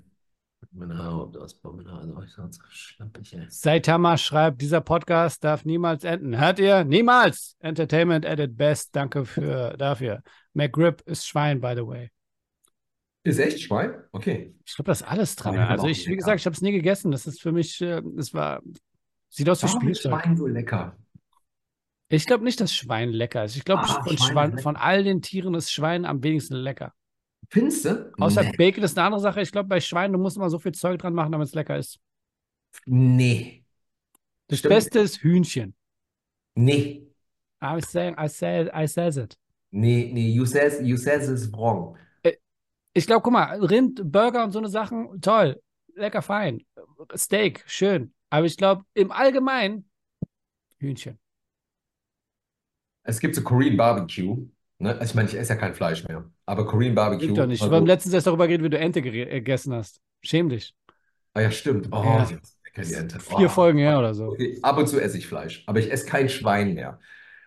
Meine Haare, ob das meine Haare, oh, ich so schlampig, ey. Saitama schreibt, dieser Podcast darf niemals enden. Hört ihr? Niemals! Entertainment at its best. Danke für, dafür. McGrip ist Schwein, by the way. Ist echt Schwein? Okay. Ich glaube, das ist alles. Oh, ich Also ich, wie gesagt, ich habe es nie gegessen. Das ist für mich, äh, das war, sieht aus wie Spielzeug. Schwein so lecker? Ich glaube nicht, dass Schwein lecker ist. Ich glaube, Ah, von, Schwein von all den Tieren ist Schwein am wenigsten lecker. Findest du? Außer Nee. Bacon ist eine andere Sache. Ich glaube, bei Schwein, du musst immer so viel Zeug dran machen, damit es lecker ist. Nee. Das Stimmt. Beste ist Hühnchen. Nee. I'm saying, I said, I says it. Nee, nee, you says, you says it's wrong. Ich glaube, guck mal, Rind, Burger und so eine Sachen, toll, lecker, fein. Steak, schön. Aber ich glaube, im Allgemeinen Hühnchen. Es gibt so Korean Barbecue. Ne? Also ich meine, ich esse ja kein Fleisch mehr. Aber Korean Barbecue. Stimmt doch nicht. also- Wir haben letztens erst darüber geredet, wie du Ente äh, gegessen hast. Schäm dich. Ah ja, stimmt. Oh, Ja. Vier Oh. Folgen her oder so. Okay, ab und zu esse ich Fleisch, aber ich esse kein Schwein mehr.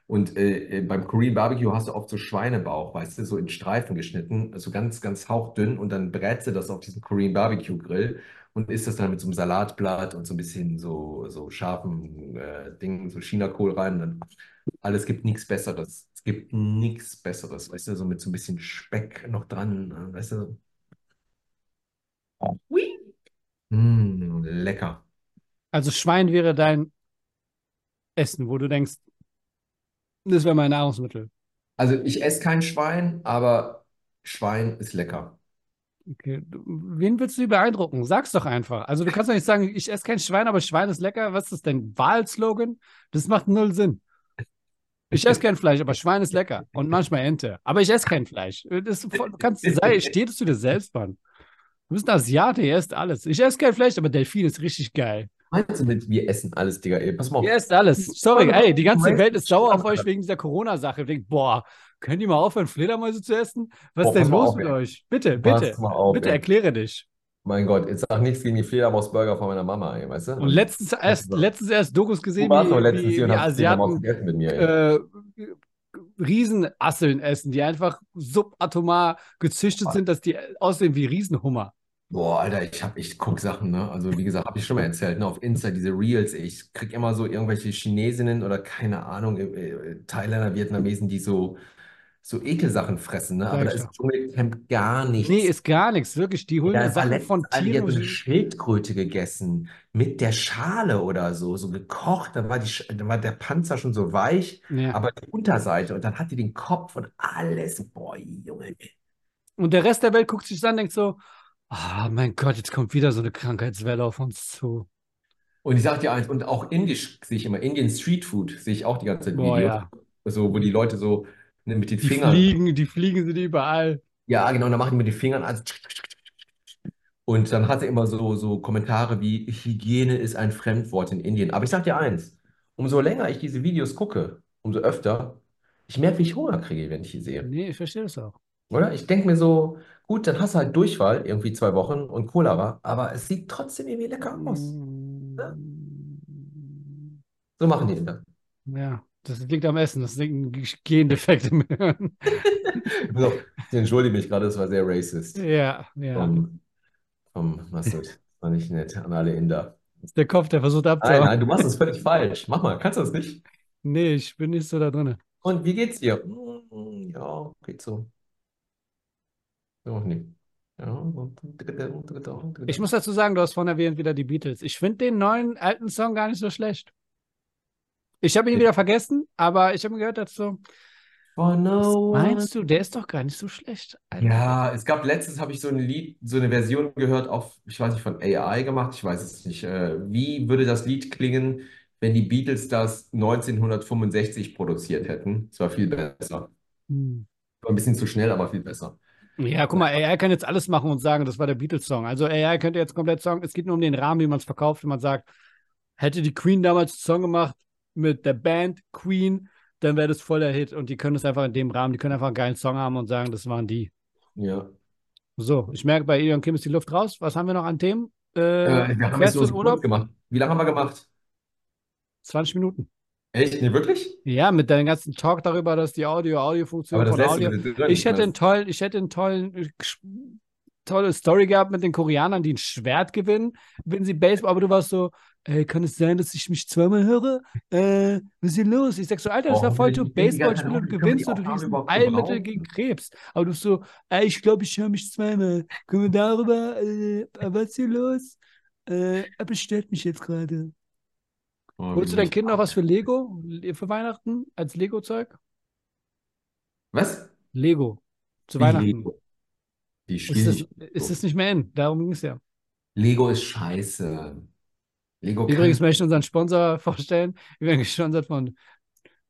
Und äh, äh, beim Korean Barbecue hast du oft so Schweinebauch, weißt du, so in Streifen geschnitten, so ganz, ganz hauchdünn und dann brätst du das auf diesem Korean Barbecue Grill und isst das dann mit so einem Salatblatt und so ein bisschen so, so scharfen äh, Dingen, so Chinakohl rein. Und dann alles gibt nichts Besseres. Es gibt nichts Besseres, weißt du, so mit so ein bisschen Speck noch dran, äh, weißt du. Hui. Mm, lecker. Also Schwein wäre dein Essen, wo du denkst, das wäre mein Nahrungsmittel. Also ich esse kein Schwein, aber Schwein ist lecker. Okay. Wen willst du beeindrucken? Sag's doch einfach. Also du kannst doch nicht sagen, ich esse kein Schwein, aber Schwein ist lecker. Was ist das denn? Wahlslogan? Das macht null Sinn. Ich esse kein Fleisch, aber Schwein ist lecker. Und manchmal Ente. Aber ich esse kein Fleisch. Das du kannst sei, steht es zu dir selbst, Mann. Du bist ein Asiate, ihr esst alles. Ich esse kein Fleisch, aber Delfin ist richtig geil. Meinst du mit, wir essen alles, Digga? Ey, pass mal auf. Ihr esst alles. Sorry, ey, die ganze Welt ist sauer auf euch wegen dieser Corona-Sache. Denkt, boah, könnt ihr mal aufhören, Fledermäuse zu essen? Was ist Boah, denn pass mal los auf, mit ey. euch? Bitte, bitte, auf, bitte ey. erkläre dich. Mein Gott, jetzt sag nichts gegen die Fledermaus-Burger von meiner Mama, ey, weißt du? Und letztens erst, letztens erst Dokus gesehen, du warst wie, letztens wie, hier wie Asiaten gegessen mit mir, ey. äh, Riesenasseln essen, die einfach subatomar gezüchtet sind, dass die aussehen wie Riesenhummer. Boah, Alter, ich hab, ich guck Sachen, ne? Also, wie gesagt, habe ich schon mal erzählt, ne? Auf Insta, diese Reels. Ich krieg immer so irgendwelche Chinesinnen oder keine Ahnung, äh, äh, Thailänder, Vietnamesen, die so, so Ekelsachen fressen, ne? Sag Aber da ich ist doch. Dschungelcamp gar nichts. Nee, ist gar nichts, wirklich. Die holen Da ja war Sachen letztens von eine, die Tieren. hat so und eine Schildkröte gegessen mit der Schale oder so, so gekocht. Dann war die, Sch- dann war der Panzer schon so weich, Ja. aber die Unterseite und dann hat die den Kopf und alles. Boah, Junge. Und der Rest der Welt guckt sich an und denkt so, ah, mein Gott, jetzt kommt wieder so eine Krankheitswelle auf uns zu. Und ich sag dir eins, und auch indisch sehe ich immer, Indian Street Food sehe ich auch die ganze Zeit Boah, Videos. ja. So, wo die Leute so ne, mit den Die Fingern, Fliegen, die Fliegen sind überall. ja, genau, dann machen die mit den Fingern alles. Und dann hat er immer so, so Kommentare wie Hygiene ist ein Fremdwort in Indien. Aber ich sag dir eins, umso länger ich diese Videos gucke, umso öfter, ich merke, wie ich Hunger kriege, wenn ich die sehe. Nee, ich verstehe das auch. Oder? Ich denke mir so, gut, dann hast du halt Durchfall, irgendwie zwei Wochen und Cholera, aber es sieht trotzdem irgendwie lecker aus. So machen die das. Ja, das liegt am Essen, das liegt ein Gendefekt im Hirn. Auch- ich entschuldige mich gerade, das war sehr racist. Ja, ja. Vom, vom Masud. Das war nicht nett an alle Inder. Das ist der Kopf, der versucht Nein, abzuhauen. nein, du machst es völlig falsch. Mach mal, kannst du das nicht? Nee, ich bin nicht so da drin. Und wie geht's dir? "Mm, Ja, geht so. Nee. Ja. Ich muss dazu sagen, du hast vorhin erwähnt wieder die Beatles. Ich finde den neuen alten Song gar nicht so schlecht. Ich habe ihn wieder vergessen, aber ich habe ihn gehört dazu. For no Was meinst du, der ist doch gar nicht so schlecht. Alter. Ja, es gab letztens habe ich so ein Lied, so eine Version gehört auf, ich weiß nicht, von AI gemacht, ich weiß es nicht. Äh, wie würde das Lied klingen, wenn die Beatles das 1965 produziert hätten? Es war viel besser. Hm. War ein bisschen zu schnell, aber viel besser. Ja, guck mal, AI kann jetzt alles machen und sagen, das war der Beatles-Song. Also AI könnte jetzt komplett sagen, es geht nur um den Rahmen, wie man es verkauft, wenn man sagt, hätte die Queen damals einen Song gemacht mit der Band Queen, dann wäre das voll der Hit. Und die können es einfach in dem Rahmen, die können einfach einen geilen Song haben und sagen, das waren die. Ja. So, ich merke, bei Elion Kim ist die Luft raus. Was haben wir noch an Themen? Äh, Äh, wir haben in Urlaub? gemacht. Wie lange haben wir gemacht? 20 Minuten. Echt? Nee, wirklich? Ja, mit deinem ganzen Talk darüber, dass die Audio, Audiofunktion von Audio. drin. Ich hätte einen tollen, ich hätte einen tollen, äh, tolle Story gehabt mit den Koreanern, die ein Schwert gewinnen, wenn sie Baseball, aber du warst so, ey, kann es sein, dass ich mich zweimal höre? Äh, was ist hier los? Ich sag so, Alter, das Oh, war voll du Baseballspiel und gewinnst und du kriegst Allmittel gegen Krebs. Aber du bist so, ey, ich glaube, ich höre mich zweimal. Können wir darüber, äh, was ist hier los? Äh, er bestellt mich jetzt gerade. Oh, Holst du wie dein Kind noch was für Lego? Le- Für Weihnachten? Als Lego-Zeug? Was? Lego. Zu Wie Weihnachten. Lego? Die Ist das, nicht ist das nicht mehr in? Darum ging es ja. Lego ist scheiße. Lego Übrigens möchte ich unseren Sponsor vorstellen. Wir werden gesponsert von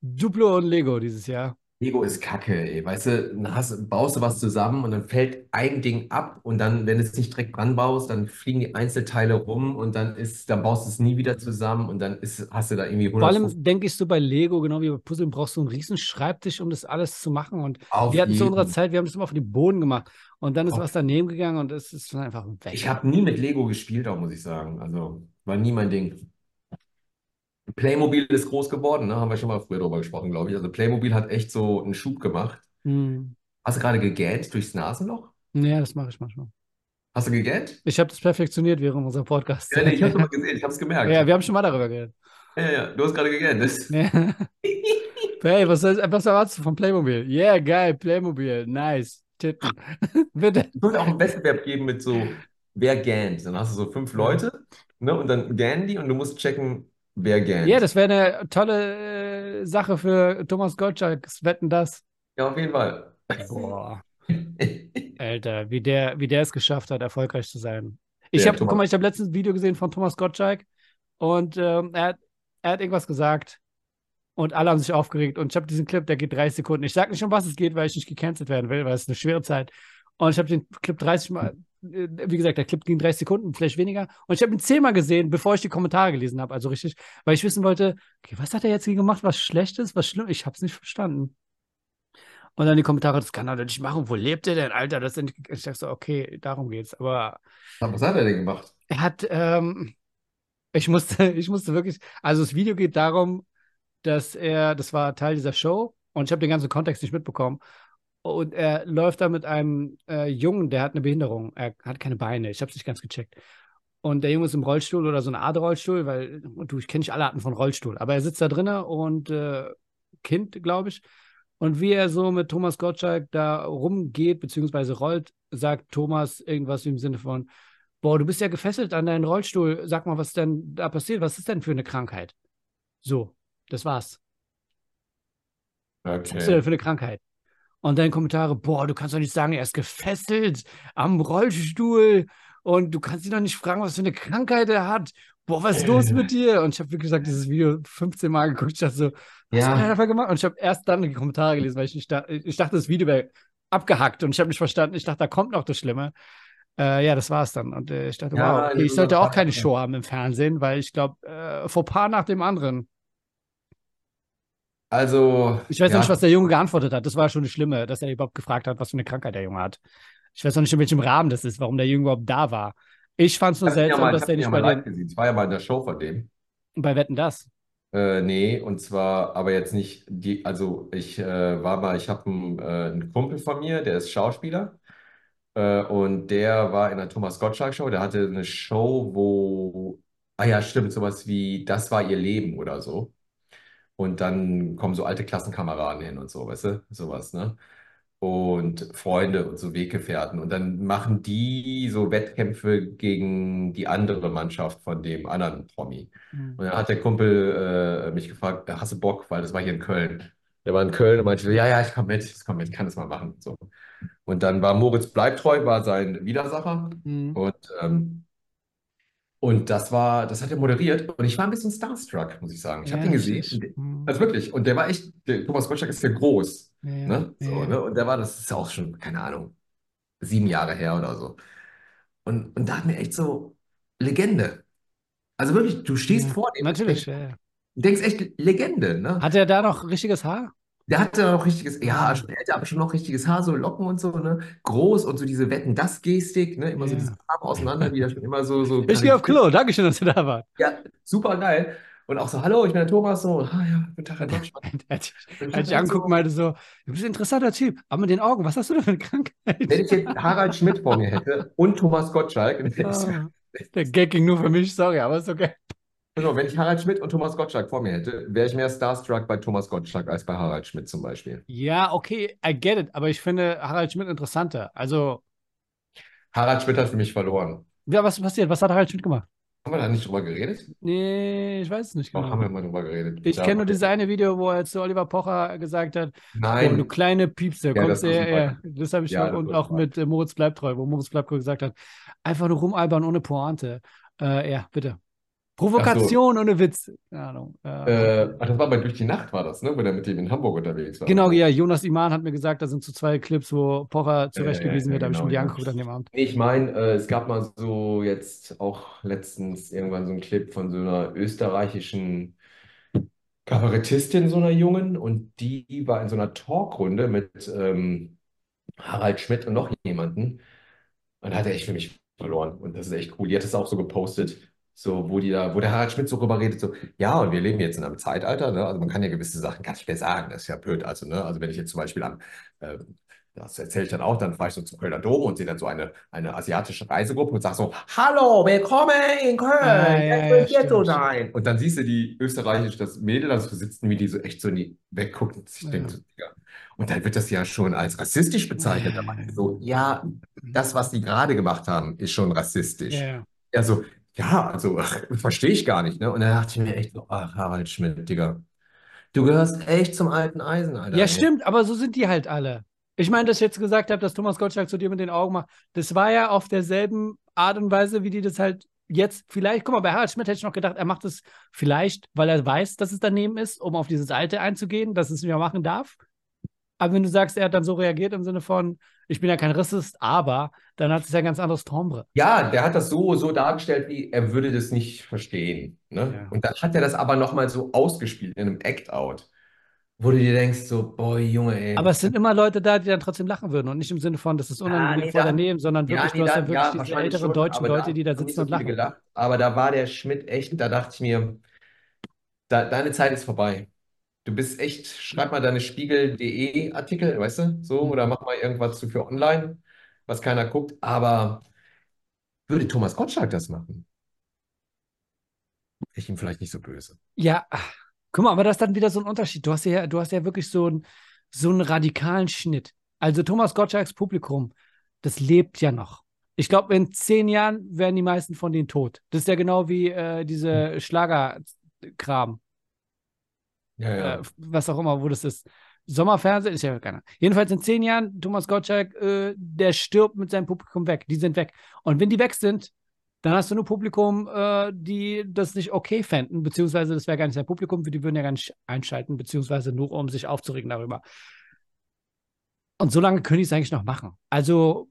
Duplo und Lego dieses Jahr. Lego ist Kacke, ey. Weißt du, dann hast, baust du was zusammen und dann fällt ein Ding ab und dann, wenn du es nicht direkt dran baust, dann fliegen die Einzelteile rum und dann ist, dann baust du es nie wieder zusammen und dann ist, hast du da irgendwie Vor allem 150 denke ich so bei Lego, genau wie bei Puzzle, brauchst du einen riesen Schreibtisch, um das alles zu machen. Und auf wir hatten zu unserer. Zeit, wir haben das immer auf den Boden gemacht. Und dann ist Auf- was daneben gegangen und es ist dann einfach weg. Ich habe nie mit Lego gespielt, auch muss ich sagen. Also war nie mein Ding. Playmobil ist groß geworden, ne? Haben wir schon mal früher drüber gesprochen, glaube ich. Also Playmobil hat echt so einen Schub gemacht. Hm. Hast du gerade gegähnt durchs Nasenloch? Ja, das mache ich manchmal. Hast du gegähnt? Ich habe das perfektioniert während unserem Podcast. Ja, nee, ich habe es mal gesehen, ich habe es gemerkt. Ja, wir haben schon mal darüber geredet. Ja, ja, du hast gerade gegähnt. Ja. Hey, was, was erwartest du von Playmobil? Yeah, geil, Playmobil, nice. Titten. Bitte. Ich würde auch einen Wettbewerb geben mit so, wer gähnt. Dann hast du so fünf Leute, ne? Und dann gähnen die und du musst checken, wer gähnt. Ja, das wäre eine tolle äh, Sache für Thomas Gottschalks Wetten, das. Ja, auf jeden Fall. Boah. Alter, wie der, wie der es geschafft hat, erfolgreich zu sein. Ich habe, guck mal, ich habe letztens ein Video gesehen von Thomas Gottschalk und ähm, er, hat, er hat irgendwas gesagt und alle haben sich aufgeregt und ich habe diesen Clip, der geht 30 Sekunden. Ich sage nicht, um was es geht, weil ich nicht gecancelt werden will, weil es ist eine schwere Zeit. Und ich habe den Clip 30 Mal, äh, wie gesagt, der Clip ging 30 Sekunden, vielleicht weniger. Und ich habe ihn 10 Mal gesehen, bevor ich die Kommentare gelesen habe. Also richtig, weil ich wissen wollte, okay, was hat er jetzt hier gemacht, was schlecht ist, was schlimm? Ich habe es nicht verstanden. Und dann die Kommentare, das kann er doch nicht machen. Wo lebt er denn, Alter? Das sind, ich dachte so, okay, darum geht's. Aber Was hat er denn gemacht? er hat, ähm, ich musste, ich musste wirklich, also das Video geht darum, dass er, das war Teil dieser Show und ich habe den ganzen Kontext nicht mitbekommen. Und er läuft da mit einem äh, Jungen, der hat eine Behinderung. Er hat keine Beine. Ich habe es nicht ganz gecheckt. Und der Junge ist im Rollstuhl oder so eine Art Rollstuhl, weil, du, ich kenne nicht alle Arten von Rollstuhl, aber er sitzt da drinnen und äh, Kind, glaube ich. Und wie er so mit Thomas Gottschalk da rumgeht, beziehungsweise rollt, sagt Thomas irgendwas im Sinne von, boah, du bist ja gefesselt an deinen Rollstuhl, sag mal, was denn da passiert, was ist denn für eine Krankheit? So, das war's. Was hast du Okay. denn für eine Krankheit? Und dann Kommentare, boah, du kannst doch nicht sagen, er ist gefesselt am Rollstuhl und du kannst ihn doch nicht fragen, was für eine Krankheit er hat. Boah, was ist los mit dir? Und ich habe wirklich gesagt, dieses Video 15 Mal geguckt. Ich dachte so, was Ja. hat er dafür gemacht? Und ich habe erst dann die Kommentare gelesen, weil ich nicht da, ich dachte, das Video wäre abgehackt und ich habe nicht verstanden. Ich dachte, da kommt noch das Schlimme. Äh, ja, das war's dann. Und äh, ich dachte, Ja, wow, okay, ich so sollte auch ein- keine Show haben im Fernsehen, weil ich glaube, äh, Fauxpas nach dem anderen. Also, Ich weiß ja, noch nicht, was der Junge geantwortet hat. Das war schon das Schlimme, dass er überhaupt gefragt hat, was für eine Krankheit der Junge hat. Ich weiß noch nicht, in welchem Rahmen das ist, warum der Junge überhaupt da war. Ich fand es nur ihn ja seltsam, mal, dass ich der nicht ja bei mal den, gesehen. Ich war ja mal in der Show von dem. bei Wetten das. Äh, nee, und zwar aber jetzt nicht die, also ich äh, war mal, ich habe einen, äh, einen Kumpel von mir, der ist Schauspieler äh, und der war in der Thomas Gottschalk Show, der hatte eine Show, wo, ah ja, stimmt, sowas wie Das war ihr Leben oder so. Und dann kommen so alte Klassenkameraden hin und so, weißt du, sowas, ne? Und Freunde und so Weggefährten. Und dann machen die so Wettkämpfe gegen die andere Mannschaft von dem anderen Promi. Und dann hat der Kumpel äh, mich gefragt, hast du Bock? Weil das war hier in Köln. Der war in Köln und meinte, ja, ja, ich komme mit, ich komme mit, ich kann das mal machen. So. Und dann war Moritz Bleibtreu, war sein Widersacher. Mhm. Und, ähm, und das war, das hat er moderiert. Und ich war ein bisschen starstruck, muss ich sagen. Ich habe Ja, den ich- gesehen. Also wirklich. Und der war echt, der Thomas Gottschalk ist ja groß. Ja, Ne? So, ja. ne? Und der war, das ist auch schon, keine Ahnung, sieben Jahre her oder so. Und, und da hat mir echt so Legende. Also wirklich, du stehst Ja, vor dem, Natürlich. denkst, Ja. ja. denkst echt Legende, ne? Hat er da noch richtiges Haar? Der hatte noch richtiges, ja, schon älter, aber schon noch richtiges Haar, so Locken und so, ne? Groß und so diese Wetten-das-Gestik, ne? Immer so Ja. diese Arme auseinander, die da schon immer so, so Ich gehe auf Klo. Dankeschön, dass du da warst. Ja, super geil. Und auch so, hallo, ich bin der Thomas, so, ah ja, guten Tag, Herr Deutschmann. Hat Ich dann angeguckt und so, meinte so, du bist ein interessanter Typ, aber mit den Augen, was hast du denn für eine Krankheit? wenn ich jetzt Harald Schmidt vor mir hätte und Thomas Gottschalk, dann ich Ah, Der Gag ging nur für mich, sorry, aber ist okay. Genau, wenn ich Harald Schmidt und Thomas Gottschalk vor mir hätte, wäre ich mehr starstruck bei Thomas Gottschalk als bei Harald Schmidt zum Beispiel. Ja, okay, I get it, aber ich finde Harald Schmidt interessanter. Also, Harald Schmidt hat für mich verloren. ja, was ist passiert? Was hat Harald Schmidt gemacht? Haben wir da nicht drüber geredet? Nee, ich weiß es nicht Doch, haben wir genau. mal drüber geredet. Ich Ja, kenne nur dieses eine Video, wo er zu Oliver Pocher gesagt hat, boah, du Nein, kleine Piepse, Ja, kommst das du her, ja, das habe ich Ja, und auch mit äh, Moritz Bleibtreu, wo Moritz Bleibtreu gesagt hat, einfach nur rumalbern ohne Pointe. Äh, ja, bitte. Provokation ohne Witz. Keine Ahnung. Äh, äh, ach, das war bei Durch die Nacht, war das, ne? Wo der mit dem in Hamburg unterwegs war. Genau, ja, Jonas Iman hat mir gesagt, da sind so zwei Clips, wo Pocher zurechtgewiesen ja, wird, habe ich genau, mir die ja. angeguckt an dem Abend. Ich meine, äh, es gab mal so jetzt auch letztens irgendwann so einen Clip von so einer österreichischen Kabarettistin, so einer Jungen, und die war in so einer Talkrunde mit ähm, Harald Schmidt und noch jemanden. Und da hat er echt für mich verloren. Und das ist echt cool. Die hat es auch so gepostet, so wo die da, wo der Harald Schmidt so rüber redet, so, ja, und wir leben jetzt in einem Zeitalter, ne? Also man kann ja gewisse Sachen gar nicht mehr sagen, das ist ja blöd. Also, ne, also wenn ich jetzt zum Beispiel am äh, das erzähle ich dann auch, dann fahre ich so zum Kölner Dom und sehe dann so eine, eine asiatische Reisegruppe und sage so, Hallo, willkommen in Köln, Ah, ja, ja, jetzt so sein. Und dann siehst du die österreichische, das Mädel, das so sitzen, wie die so echt so in die wegguckt und sich Ja. denkt, so, Digga. Und dann wird das ja schon als rassistisch bezeichnet. Ja, Da so, ja, das, was die gerade gemacht haben, ist schon rassistisch. Ja, so, ja, also verstehe ich gar nicht, ne? Und dann dachte ich mir echt so, ach, Harald Schmidt, Digga. Du gehörst echt zum alten Eisen, Alter. Ja, ey. stimmt, aber so sind die halt alle. Ich meine, dass ich jetzt gesagt habe, dass Thomas Gottschalk zu dir mit den Augen macht, das war ja auf derselben Art und Weise, wie die das halt jetzt vielleicht, guck mal, bei Harald Schmidt hätte ich noch gedacht, er macht es vielleicht, weil er weiß, dass es daneben ist, um auf dieses Alte einzugehen, dass es nicht mehr machen darf. Aber wenn du sagst, er hat dann so reagiert im Sinne von, ich bin ja kein Rassist, aber dann hat es ja ein ganz anderes Timbre. Ja, der hat das so, so dargestellt, wie er würde das nicht verstehen. Ne? Ja. Und dann hat er das aber nochmal so ausgespielt in einem Act-Out, wo du dir denkst, so, boah, Junge, ey. Aber es sind immer Leute da, die dann trotzdem lachen würden und nicht im Sinne von, das ist unangenehm nee, vor da- daneben, sondern Ja, wirklich, nee, du hast da- ja wirklich ja, diese älteren schon, deutschen Leute, die da haben nicht sitzen so und lachen. gelacht. Aber da war der Schmidt echt, da dachte ich mir, da, deine Zeit ist vorbei. Du bist echt, schreib mal deine Spiegel.de Artikel, weißt du, so, Mhm. oder mach mal irgendwas zu für online, was keiner guckt. Aber würde Thomas Gottschalk das machen? Ich ihm vielleicht nicht so böse. Ja, guck mal, aber das ist dann wieder so ein Unterschied. Du hast ja, du hast ja wirklich so, ein, so einen radikalen Schnitt. Also Thomas Gottschalks Publikum, das lebt ja noch. Ich glaube, in zehn Jahren werden die meisten von denen tot. Das ist ja genau wie äh, diese Schlagerkram, Ja, ja. äh, was auch immer, wo das ist. Sommerfernsehen ist ja keiner. Jedenfalls in zehn Jahren, Thomas Gottschalk, äh, der stirbt mit seinem Publikum weg. Die sind weg. Und wenn die weg sind, dann hast du nur Publikum, äh, die das nicht okay fänden, beziehungsweise das wäre gar nicht sein Publikum, die würden ja gar nicht einschalten, beziehungsweise nur um sich aufzuregen darüber. Und so lange können die es eigentlich noch machen. Also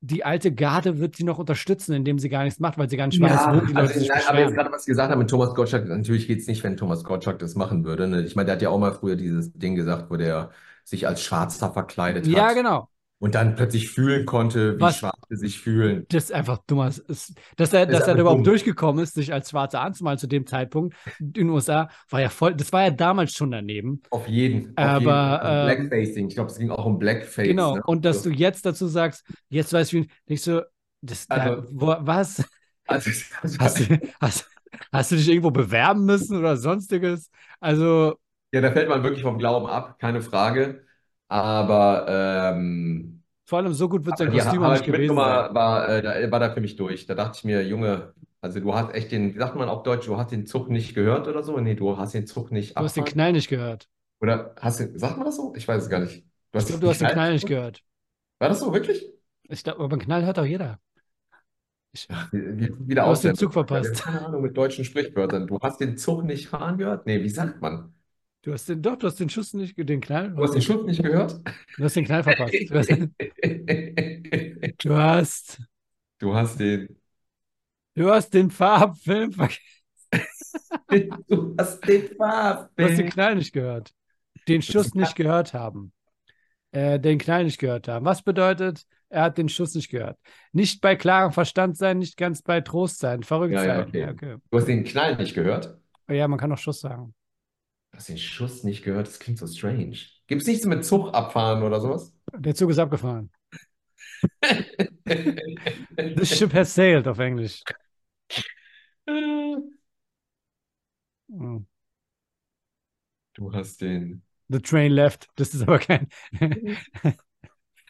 die alte Garde wird sie noch unterstützen, indem sie gar nichts macht, weil sie gar nicht weiß, wo die Leute also, sich nein, aber jetzt gerade, was Sie gesagt haben mit Thomas Gottschalk, natürlich geht es nicht, wenn Thomas Gottschalk das machen würde. Ne? Ich meine, der hat ja auch mal früher dieses Ding gesagt, wo der sich als Schwarzer verkleidet Ja, hat genau. Und dann plötzlich fühlen konnte, wie Was- Schwarze sich fühlen. Das ist einfach. Ist, dass er, Das dass er überhaupt dumm. durchgekommen ist, sich als Schwarzer anzumalen zu dem Zeitpunkt in den USA, war ja voll, das war ja damals schon daneben. Auf jeden. Auf Aber, jeden. Also ähm, Blackfacing. Ich glaube, es ging auch um Blackface. Genau. Ne? Und dass So. du jetzt dazu sagst, jetzt weißt du, nicht so, das, Also- da, wo, was? Also, also, Hast du, hast, hast du dich irgendwo bewerben müssen oder sonstiges? Also, ja, da fällt man wirklich vom Glauben ab, keine Frage. Aber, ähm, vor allem so gut wird sein Kostüm Harald nicht gewesen sein. war, äh, da, war da für mich durch. Da dachte ich mir, Junge, also du hast echt den, wie sagt man auf Deutsch, du hast den Zug nicht gehört oder so? Nee, du hast den Zug nicht Du hast den abfahren. Knall nicht gehört. Oder hast du, sagt man das so? Ich weiß es gar nicht. Du Ich glaube, du hast den Knall nicht gehört. War das so, wirklich? Ich glaube, aber einen Knall hört auch jeder. Ich, Wie- wie- Wieder den Ausländer. Zug verpasst. Ja, Keine Ahnung mit deutschen Sprichwörtern. Du hast den Zug nicht fahren gehört? Nee, wie sagt man? Du hast den, doch, du hast den Schuss nicht, den Knall. Du hast den Schuss nicht gehört? Du hast den Knall verpasst. Du hast, du hast, Du hast den, du hast den Farbfilm vergessen. du hast den Du hast den. Knall nicht gehört. Den Schuss nicht gehört haben. Äh, den Knall nicht gehört haben. Was bedeutet, er hat den Schuss nicht gehört? Nicht bei klarem Verstand sein, nicht ganz bei Trost sein. Verrückt Ja, ja, sein. okay. Ja, okay. Du hast den Knall nicht gehört? ja, man kann auch Schuss sagen. Du hast den Schuss nicht gehört? Das klingt so strange. Gibt es nichts mit Zug abfahren oder sowas? Der Zug ist abgefahren. The ship has sailed auf Englisch. Du hast den. The train left. Das ist aber kein.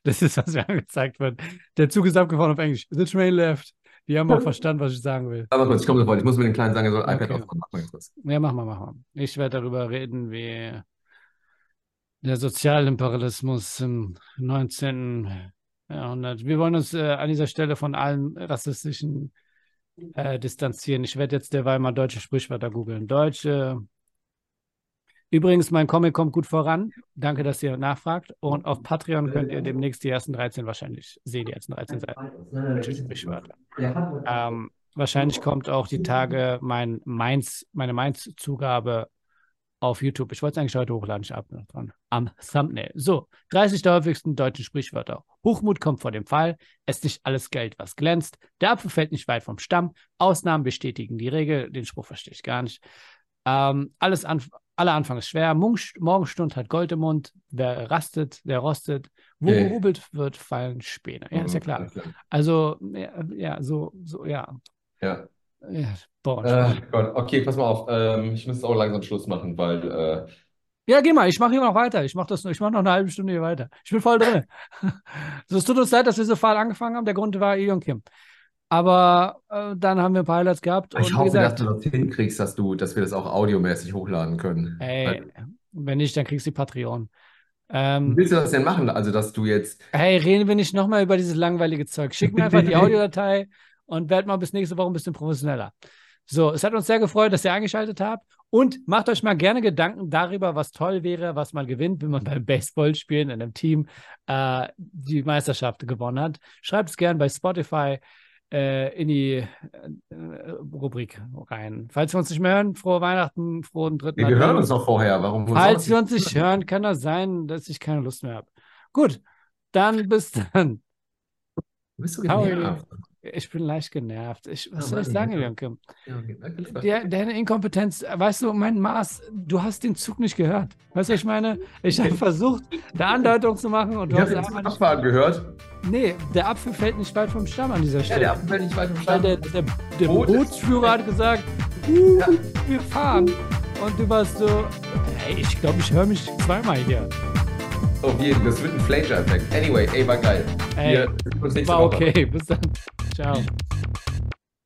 das ist, was mir angezeigt wird. Der Zug ist abgefahren auf Englisch. The train left. Die haben auch verstanden, was ich sagen will. Aber kurz, ich komme sofort. Ich muss mit den Kleinen sagen, er soll iPad Okay. aufmachen. Mach mal kurz. Ja, mach mal, mach mal. Ich werde darüber reden, wie der Sozialimperialismus im 19. Jahrhundert. Wir wollen uns äh, an dieser Stelle von allen rassistischen äh, distanzieren. Ich werde jetzt derweil mal deutsche Sprichwörter googeln. Deutsche. Übrigens, mein Comic kommt gut voran. Danke, dass ihr nachfragt. Und auf Patreon könnt ihr demnächst die ersten 13 wahrscheinlich sehen, die ersten 13 Seiten. Ähm, wahrscheinlich kommt auch die Tage mein Mainz, meine Mainz-Zugabe auf YouTube. Ich wollte es eigentlich heute hochladen, ich habe noch dran. Am Thumbnail. So, 30 der häufigsten deutschen Sprichwörter. Hochmut kommt vor dem Fall. Es ist nicht alles Geld, was glänzt. Der Apfel fällt nicht weit vom Stamm. Ausnahmen bestätigen die Regel. Den Spruch verstehe ich gar nicht. Ähm, alles an, aller Anfang ist schwer. Morgenstund hat Gold im Mund. Wer rastet, der rostet. Wo Äh. gehobelt wird, fallen Späne. Ja, ist ja klar. Also, ja, so, so, ja. Ja. ja boah, Äh, Gott, okay, pass mal auf. Ähm, ich muss auch langsam Schluss machen, weil äh, Ja, geh mal, ich mache hier noch weiter. Ich mache das, ich mache noch eine halbe Stunde hier weiter. Ich bin voll drin. so, es tut uns leid, dass wir so fahl angefangen haben. Der Grund war Ilion Kim. Aber äh, dann haben wir ein paar Highlights gehabt ich hoffe, dass gesagt, du das hinkriegst, dass du, dass wir das auch audiomäßig hochladen können. ey, wenn nicht, dann kriegst du die Patreon. Ähm, willst du das denn machen? Also, dass du jetzt. hey, reden wir nicht nochmal über dieses langweilige Zeug. Schick mir einfach die Audiodatei und werd mal bis nächste Woche ein bisschen professioneller. So, es hat uns sehr gefreut, dass ihr eingeschaltet habt. Und macht euch mal gerne Gedanken darüber, was toll wäre, was man gewinnt, wenn man beim Baseballspielen in einem Team äh, die Meisterschaft gewonnen hat. Schreibt es gerne bei Spotify in die äh, Rubrik rein. Falls wir uns nicht mehr hören, frohe Weihnachten, frohen dritten Wir hören uns noch vorher. Warum Falls wir uns nicht hören, kann das sein, dass ich keine Lust mehr habe. Gut, dann bis dann. Du bist Ciao, genervt. Ich bin leicht genervt. Ich, was Ja, soll ich sagen, ja. Jönke? Ja, okay. Deine Inkompetenz, weißt du, mein Maß, du hast den Zug nicht gehört. Weißt du, was ich meine? Ich habe versucht, eine Andeutung zu machen und du Ich hast habe einfach nicht. Abfahren gehört. Nee, der Apfel fällt nicht weit vom Stamm an dieser Ja, Stelle. der Apfel fällt nicht weit im Weil Stand. der, der, der Boot Bootsführer hat gesagt, uh, wir fahren. Und du warst so, hey, ich glaube, ich höre mich zweimal hier. Auf jeden Das wird ein Flanger-Effekt. Anyway, ey, war geil. Ey, Wir war okay. Bis dann. out.